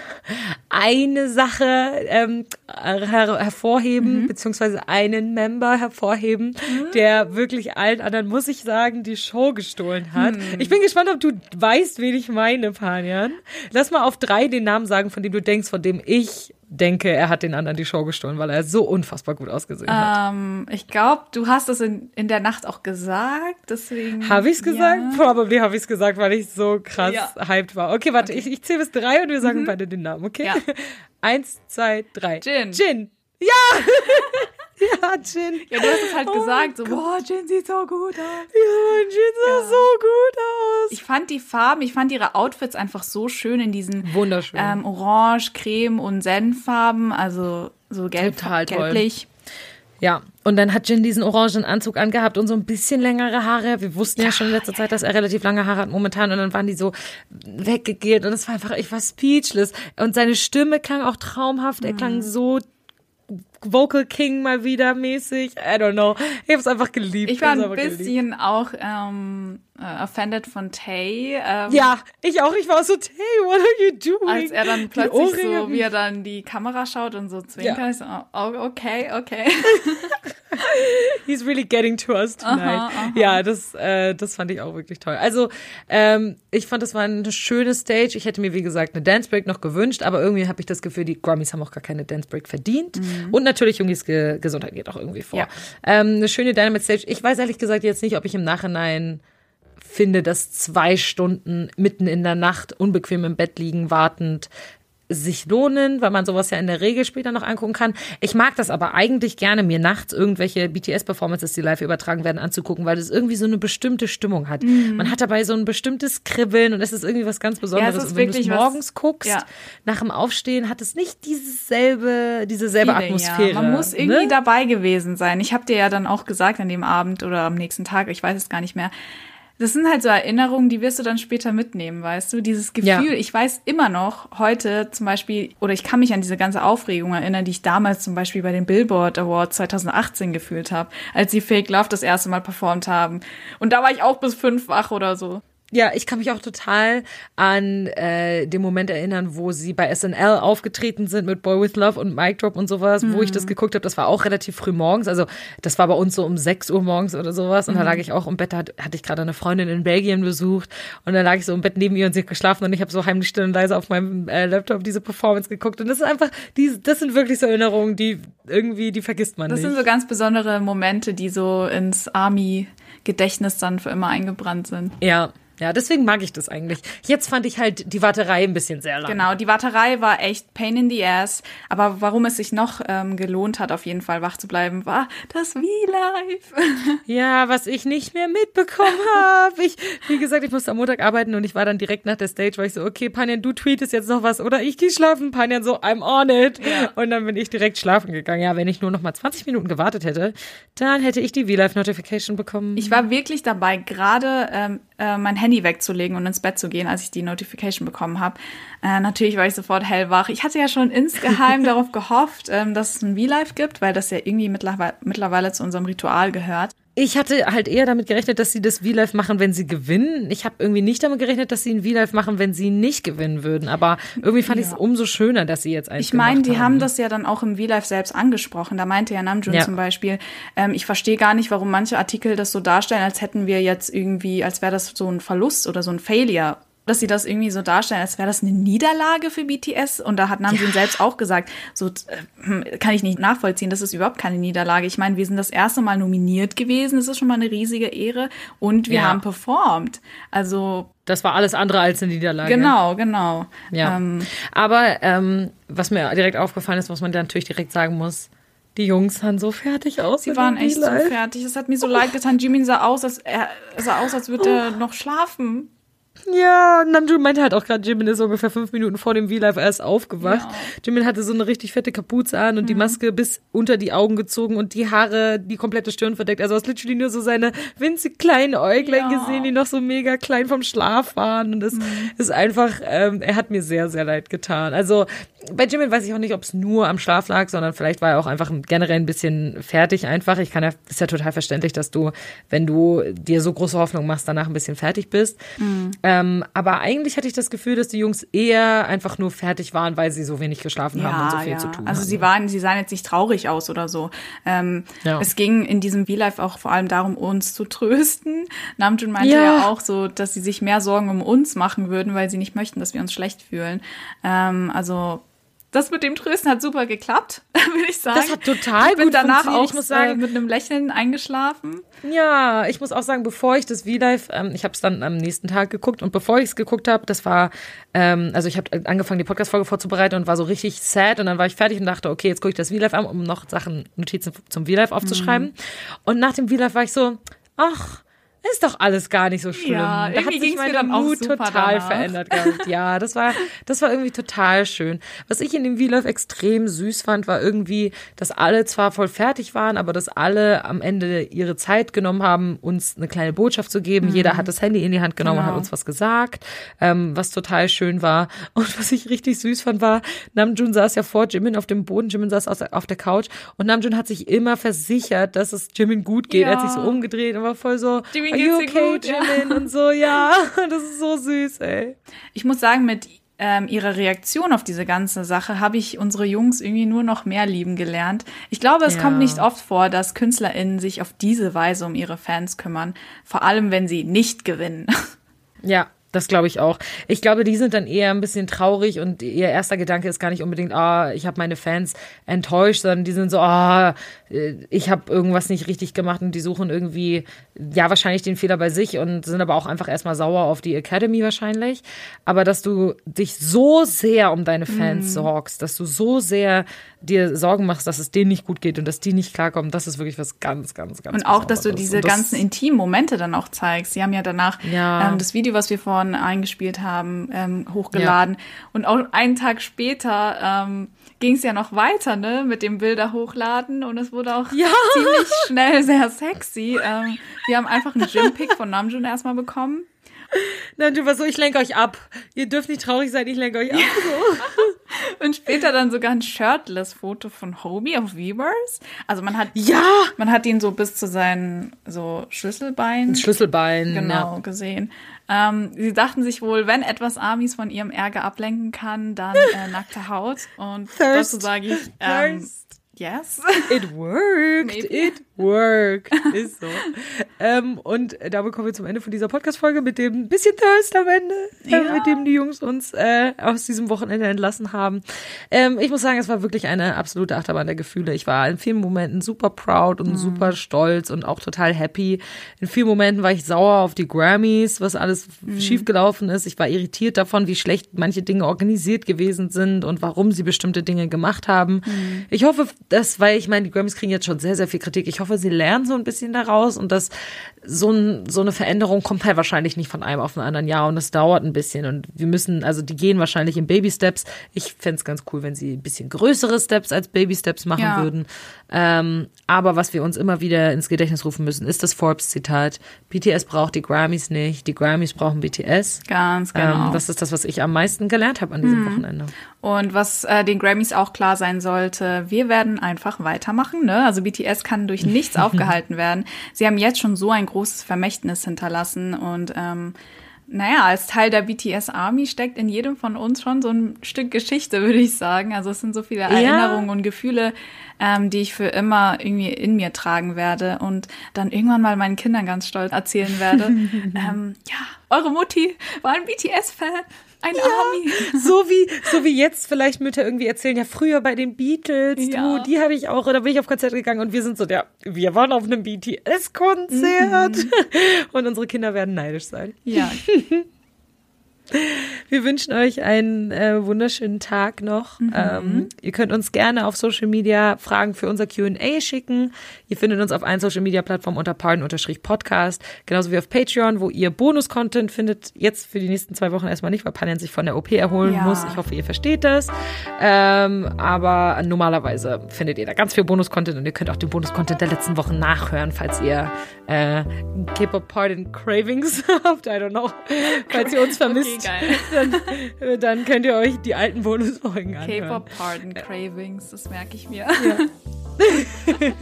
eine Sache ähm, her hervorheben, beziehungsweise einen Member hervorheben, der wirklich allen anderen, muss ich sagen, die Show gestohlen hat. Ich bin gespannt, ob du weißt, wen ich meine, Panjan. Lass mal auf drei den Namen sagen, von dem du denkst, von dem ich denke, er hat den anderen die Show gestohlen, weil er so unfassbar gut ausgesehen hat. Ähm, ich glaube, du hast es in, in der Nacht auch gesagt. Deswegen. Habe ich's gesagt? Ja. Probably habe ich's gesagt, weil ich so krass Ja. hyped war. Okay, warte, ich, ich zähle bis drei und wir sagen beide den Namen, okay? Ja. Eins, zwei, drei. Jin. Jin. Ja! ja, Jin. Ja, du hast es halt Oh gesagt. So, boah, Jin sieht so gut aus. Ja, Jin sah so gut aus. Ich fand die Farben, ich fand ihre Outfits einfach so schön in diesen Wunderschön. ähm, Orange, Creme und Senffarben. Also so gelb, Total toll. gelblich. Ja, und dann hat Jin diesen orangen Anzug angehabt und so ein bisschen längere Haare. Wir wussten ja, schon in letzter Zeit, dass er relativ lange Haare hat momentan und dann waren die so weggegelt und es war einfach, ich war speechless. Und seine Stimme klang auch traumhaft, er Mhm. klang so Vocal King mal wieder mäßig. I don't know. Ich hab's einfach geliebt. Ich war ein einfach geliebt. bisschen auch ähm, äh, offended von Tay. Ähm, Ja, ich auch. Ich war so, hey, what are you doing? Als er dann plötzlich so, wie er dann die Kamera schaut und so zwinkert, Ja. ich so, oh, okay, okay. He's really getting to us tonight. Ja, das, äh, das fand ich auch wirklich toll. Also, ähm, ich fand, das war eine schöne Stage. Ich hätte mir, wie gesagt, eine Dance Break noch gewünscht, aber irgendwie habe ich das Gefühl, die Grammys haben auch gar keine Dance Break verdient. Und natürlich, Jungis Ge Gesundheit geht auch irgendwie vor. Ja. Ähm, eine schöne Dynamite Stage. Ich weiß ehrlich gesagt jetzt nicht, ob ich im Nachhinein finde, dass zwei Stunden mitten in der Nacht unbequem im Bett liegen, wartend, sich lohnen, weil man sowas ja in der Regel später noch angucken kann. Ich mag das aber eigentlich gerne, mir nachts irgendwelche BTS-Performances, die live übertragen werden, anzugucken, weil das irgendwie so eine bestimmte Stimmung hat. Mhm. Man hat dabei so ein bestimmtes Kribbeln und es ist irgendwie was ganz Besonderes. Ja, es ist und wenn du es wirklich was- morgens guckst, Ja. nach dem Aufstehen, hat es nicht dieses selbe, diese selbe Feeling, Atmosphäre. Ja. Man muss irgendwie ne? dabei gewesen sein. Ich habe dir ja dann auch gesagt an dem Abend oder am nächsten Tag, ich weiß es gar nicht mehr. Das sind halt so Erinnerungen, die wirst du dann später mitnehmen, weißt du? Dieses Gefühl, Ja. ich weiß immer noch heute zum Beispiel, oder ich kann mich an diese ganze Aufregung erinnern, die ich damals zum Beispiel bei den Billboard Awards 2018 gefühlt habe, als sie Fake Love das erste Mal performt haben. Und da war ich auch bis fünf wach oder so. Ja, ich kann mich auch total an äh, den Moment erinnern, wo sie bei SNL aufgetreten sind mit Boy With Love und Mic Drop und sowas, wo ich das geguckt habe. Das war auch relativ früh morgens. Also das war bei uns so um 6 Uhr morgens oder sowas. Und da lag ich auch im Bett, da hat- hatte ich gerade eine Freundin in Belgien besucht. Und da lag ich so im Bett neben ihr und sie hat geschlafen und ich habe so heimlich still und leise auf meinem äh, Laptop diese Performance geguckt. Und das ist einfach, die, das sind wirklich so Erinnerungen, die irgendwie, die vergisst man Das nicht. sind so ganz besondere Momente, die so ins Army-Gedächtnis dann für immer eingebrannt sind. ja. Ja, deswegen mag ich das eigentlich. Jetzt fand ich halt die Warterei ein bisschen sehr lang. Genau, die Warterei war echt pain in the ass. Aber warum es sich noch ähm, gelohnt hat, auf jeden Fall wach zu bleiben, war das V-Live. Ja, was ich nicht mehr mitbekommen habe. Ich, wie gesagt, ich musste am Montag arbeiten und ich war dann direkt nach der Stage, war ich so, okay, Panjan, du tweetest jetzt noch was oder ich gehe schlafen. Panjan so, I'm on it. Und dann bin ich direkt schlafen gegangen. Ja, wenn ich nur noch mal 20 Minuten gewartet hätte, dann hätte ich die V-Live-Notification bekommen. Ich war wirklich dabei, gerade ähm, äh, mein Handy wegzulegen und ins Bett zu gehen, als ich die Notification bekommen habe. Äh, natürlich war ich sofort hellwach. Ich hatte ja schon insgeheim darauf gehofft, ähm, dass es ein V-Live gibt, weil das ja irgendwie mittlerweile, mittlerweile zu unserem Ritual gehört. Ich hatte halt eher damit gerechnet, dass sie das V-Live machen, wenn sie gewinnen. Ich habe irgendwie nicht damit gerechnet, dass sie ein V-Live machen, wenn sie nicht gewinnen würden. Aber irgendwie fand ich es umso schöner, dass sie jetzt eins Ich meine, die haben das ja dann auch im V-Live selbst angesprochen. Da meinte ja Namjoon Ja. zum Beispiel, ähm, ich verstehe gar nicht, warum manche Artikel das so darstellen, als hätten wir jetzt irgendwie, als wäre das so ein Verlust oder so ein Failure. Dass sie das irgendwie so darstellen, als wäre das eine Niederlage für BTS. Und da hat Namjoon selbst auch gesagt, so äh, hm, kann ich nicht nachvollziehen, das ist überhaupt keine Niederlage. Ich meine, wir sind das erste Mal nominiert gewesen, das ist schon mal eine riesige Ehre. Und wir Ja. haben performt. Also Das war alles andere als eine Niederlage. genau, genau. Ja. Ähm, Aber ähm, was mir direkt aufgefallen ist, was man dann natürlich direkt sagen muss, die Jungs sahen so fertig aus. Sie waren echt so fertig. Es hat mir so leid getan. Jimin sah aus, als er sah aus, als würde er noch schlafen. Ja, Namjoon meinte halt auch gerade, Jimin ist ungefähr fünf Minuten vor dem V-Live erst aufgewacht. Jimin hatte so eine richtig fette Kapuze an und die Maske bis unter die Augen gezogen und die Haare die komplette Stirn verdeckt. Also hast literally nur so seine winzig kleinen Äuglein Ja. gesehen, die noch so mega klein vom Schlaf waren. Und das ist einfach, ähm, er hat mir sehr, sehr leid getan. Also bei Jimin weiß ich auch nicht, ob es nur am Schlaf lag, sondern vielleicht war er auch einfach generell ein bisschen fertig einfach. Ich kann ja, ist ja total verständlich, dass du, wenn du dir so große Hoffnung machst, danach ein bisschen fertig bist. Ähm, aber eigentlich hatte ich das Gefühl, dass die Jungs eher einfach nur fertig waren, weil sie so wenig geschlafen haben und so viel zu tun Also hatten. sie waren, sie sahen jetzt nicht traurig aus oder so. Ähm, Ja. Es ging in diesem V-Live auch vor allem darum, uns zu trösten. Namjoon meinte Ja. ja. auch so, dass sie sich mehr Sorgen um uns machen würden, weil sie nicht möchten, dass wir uns schlecht fühlen. Ähm, also das mit dem Trösten hat super geklappt, würde ich sagen. Das hat total ich bin gut danach auch Ich muss äh, sagen- mit einem Lächeln eingeschlafen. Ja, ich muss auch sagen, bevor ich das V-Live, ähm, ich habe es dann am nächsten Tag geguckt und bevor ich es geguckt habe, das war, ähm, also ich habe angefangen, die Podcast-Folge vorzubereiten und war so richtig sad und dann war ich fertig und dachte, okay, jetzt gucke ich das V-Live an, um noch Sachen, Notizen zum V-Live aufzuschreiben. Mhm. Und nach dem V-Live war ich so, ach, ist doch alles gar nicht so schlimm. Ja, da hat sich mein Mut total danach. verändert gehabt. Ja, das war, das war irgendwie total schön. Was ich in dem V-Live extrem süß fand, war irgendwie, dass alle zwar voll fertig waren, aber dass alle am Ende ihre Zeit genommen haben, uns eine kleine Botschaft zu geben. Jeder hat das Handy in die Hand genommen und hat Genau. uns was gesagt, ähm, was total schön war. Und was ich richtig süß fand, war, Namjoon saß ja vor Jimin auf dem Boden, Jimin saß auf der Couch und Namjoon hat sich immer versichert, dass es Jimin gut geht. Er hat Ja. sich so umgedreht und war voll so, Jimin, you geht's okay, gut? Ja. Jimin? Und so, ja, das ist so süß, ey. Ich muss sagen, mit ähm, ihrer Reaktion auf diese ganze Sache habe ich unsere Jungs irgendwie nur noch mehr lieben gelernt. Ich glaube, es Ja. kommt nicht oft vor, dass KünstlerInnen sich auf diese Weise um ihre Fans kümmern. Vor allem, wenn sie nicht gewinnen. Ja, Das glaube ich auch. Ich glaube, die sind dann eher ein bisschen traurig und ihr erster Gedanke ist gar nicht unbedingt, ah, ich habe meine Fans enttäuscht, sondern die sind so, ah, ich habe irgendwas nicht richtig gemacht und die suchen irgendwie, ja, wahrscheinlich den Fehler bei sich und sind aber auch einfach erstmal sauer auf die Academy wahrscheinlich. Aber dass du dich so sehr um deine Fans mm. sorgst, dass du so sehr dir Sorgen machst, dass es denen nicht gut geht und dass die nicht klarkommen, das ist wirklich was ganz, ganz, ganz Und auch, dass du diese das, ganzen intimen Momente dann auch zeigst. Sie haben ja danach ja. Ähm, das Video, was wir vorhin eingespielt haben, ähm, hochgeladen. Ja. Und auch einen Tag später ähm, ging es ja noch weiter, ne, mit dem Bilder hochladen und es wurde auch ja. ziemlich schnell sehr sexy. Ähm, wir haben einfach einen Gym-Pick von Namjoon erstmal bekommen. Nein, du war so, ich lenke euch ab. Ihr dürft nicht traurig sein, ich lenke euch ab. So. und später dann sogar ein Shirtless-Foto von Hobie auf Weavers. Also man hat, ja, man hat ihn so bis zu seinen so Schlüsselbeinen, Schlüsselbein, genau, ja. gesehen. Ähm, sie dachten sich wohl, wenn etwas Amis von ihrem Ärger ablenken kann, dann äh, nackte Haut. Und Thirst. dazu sage ich, ähm, yes. It worked. Maybe. It worked. Ist so. ähm, und damit kommen wir zum Ende von dieser Podcast-Folge mit dem bisschen Thirst am Ende, äh, ja. mit dem die Jungs uns äh, aus diesem Wochenende entlassen haben. Ähm, ich muss sagen, es war wirklich eine absolute Achterbahn der Gefühle. Ich war in vielen Momenten super proud und mhm. super stolz und auch total happy. In vielen Momenten war ich sauer auf die Grammys, was alles mhm. schiefgelaufen ist. Ich war irritiert davon, wie schlecht manche Dinge organisiert gewesen sind und warum sie bestimmte Dinge gemacht haben. Mhm. Ich hoffe, dass, weil ich meine, die Grammys kriegen jetzt schon sehr, sehr viel Kritik. Ich hoffe, sie lernen so ein bisschen daraus und dass so, ein, so eine Veränderung kommt halt wahrscheinlich nicht von einem auf den anderen Jahr und es dauert ein bisschen und wir müssen, also die gehen wahrscheinlich in Baby-Steps. Ich fände es ganz cool, wenn sie ein bisschen größere Steps als Baby-Steps machen ja. würden. Ähm, aber was wir uns immer wieder ins Gedächtnis rufen müssen, ist das Forbes-Zitat. BTS braucht die Grammys nicht, die Grammys brauchen BTS. Ganz genau. Ähm, das ist das, was ich am meisten gelernt habe an diesem mhm. Wochenende. Und was äh, den Grammys auch klar sein sollte, wir werden einfach weitermachen. Ne? Also BTS kann durch nichts aufgehalten werden. Sie haben jetzt schon so ein großes Vermächtnis hinterlassen und ähm, naja, als Teil der BTS Army steckt in jedem von uns schon so ein Stück Geschichte, würde ich sagen. Also es sind so viele Erinnerungen ja. und Gefühle, ähm, die ich für immer irgendwie in mir tragen werde und dann irgendwann mal meinen Kindern ganz stolz erzählen werde. ähm, ja, eure Mutti war ein BTS-Fan. Ein ja, Army. So wie, so wie jetzt vielleicht Mütter irgendwie erzählen, ja, früher bei den Beatles, ja. du, die habe ich auch, oder bin ich auf Konzerte gegangen und wir sind so, ja, wir waren auf einem BTS-Konzert. Mhm. Und unsere Kinder werden neidisch sein. Ja. Wir wünschen euch einen äh, wunderschönen Tag noch. Mhm. Ähm, ihr könnt uns gerne auf Social Media Fragen für unser Q&A schicken. Ihr findet uns auf allen Social Media Plattformen unter pardon-podcast, genauso wie auf Patreon, wo ihr Bonus-Content findet. Jetzt für die nächsten zwei Wochen erstmal nicht, weil Panen sich von der OP erholen ja. muss. Ich hoffe, ihr versteht das. Ähm, aber normalerweise findet ihr da ganz viel Bonus-Content und ihr könnt auch den Bonus-Content der letzten Wochen nachhören, falls ihr äh, K-Pop Pardon Cravings habt. I don't know. Falls ihr uns vermisst. Okay, dann, dann, könnt ihr euch die alten Bonusfolgen anhören. K-Pop Pardon Cravings, das merke ich mir. Ja.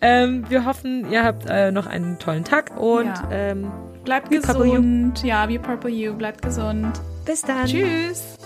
ähm, wir hoffen, ihr habt äh, noch einen tollen Tag und ja. ähm, bleibt gesund. Ja, wie Purple You, bleibt gesund. Bis dann. Tschüss.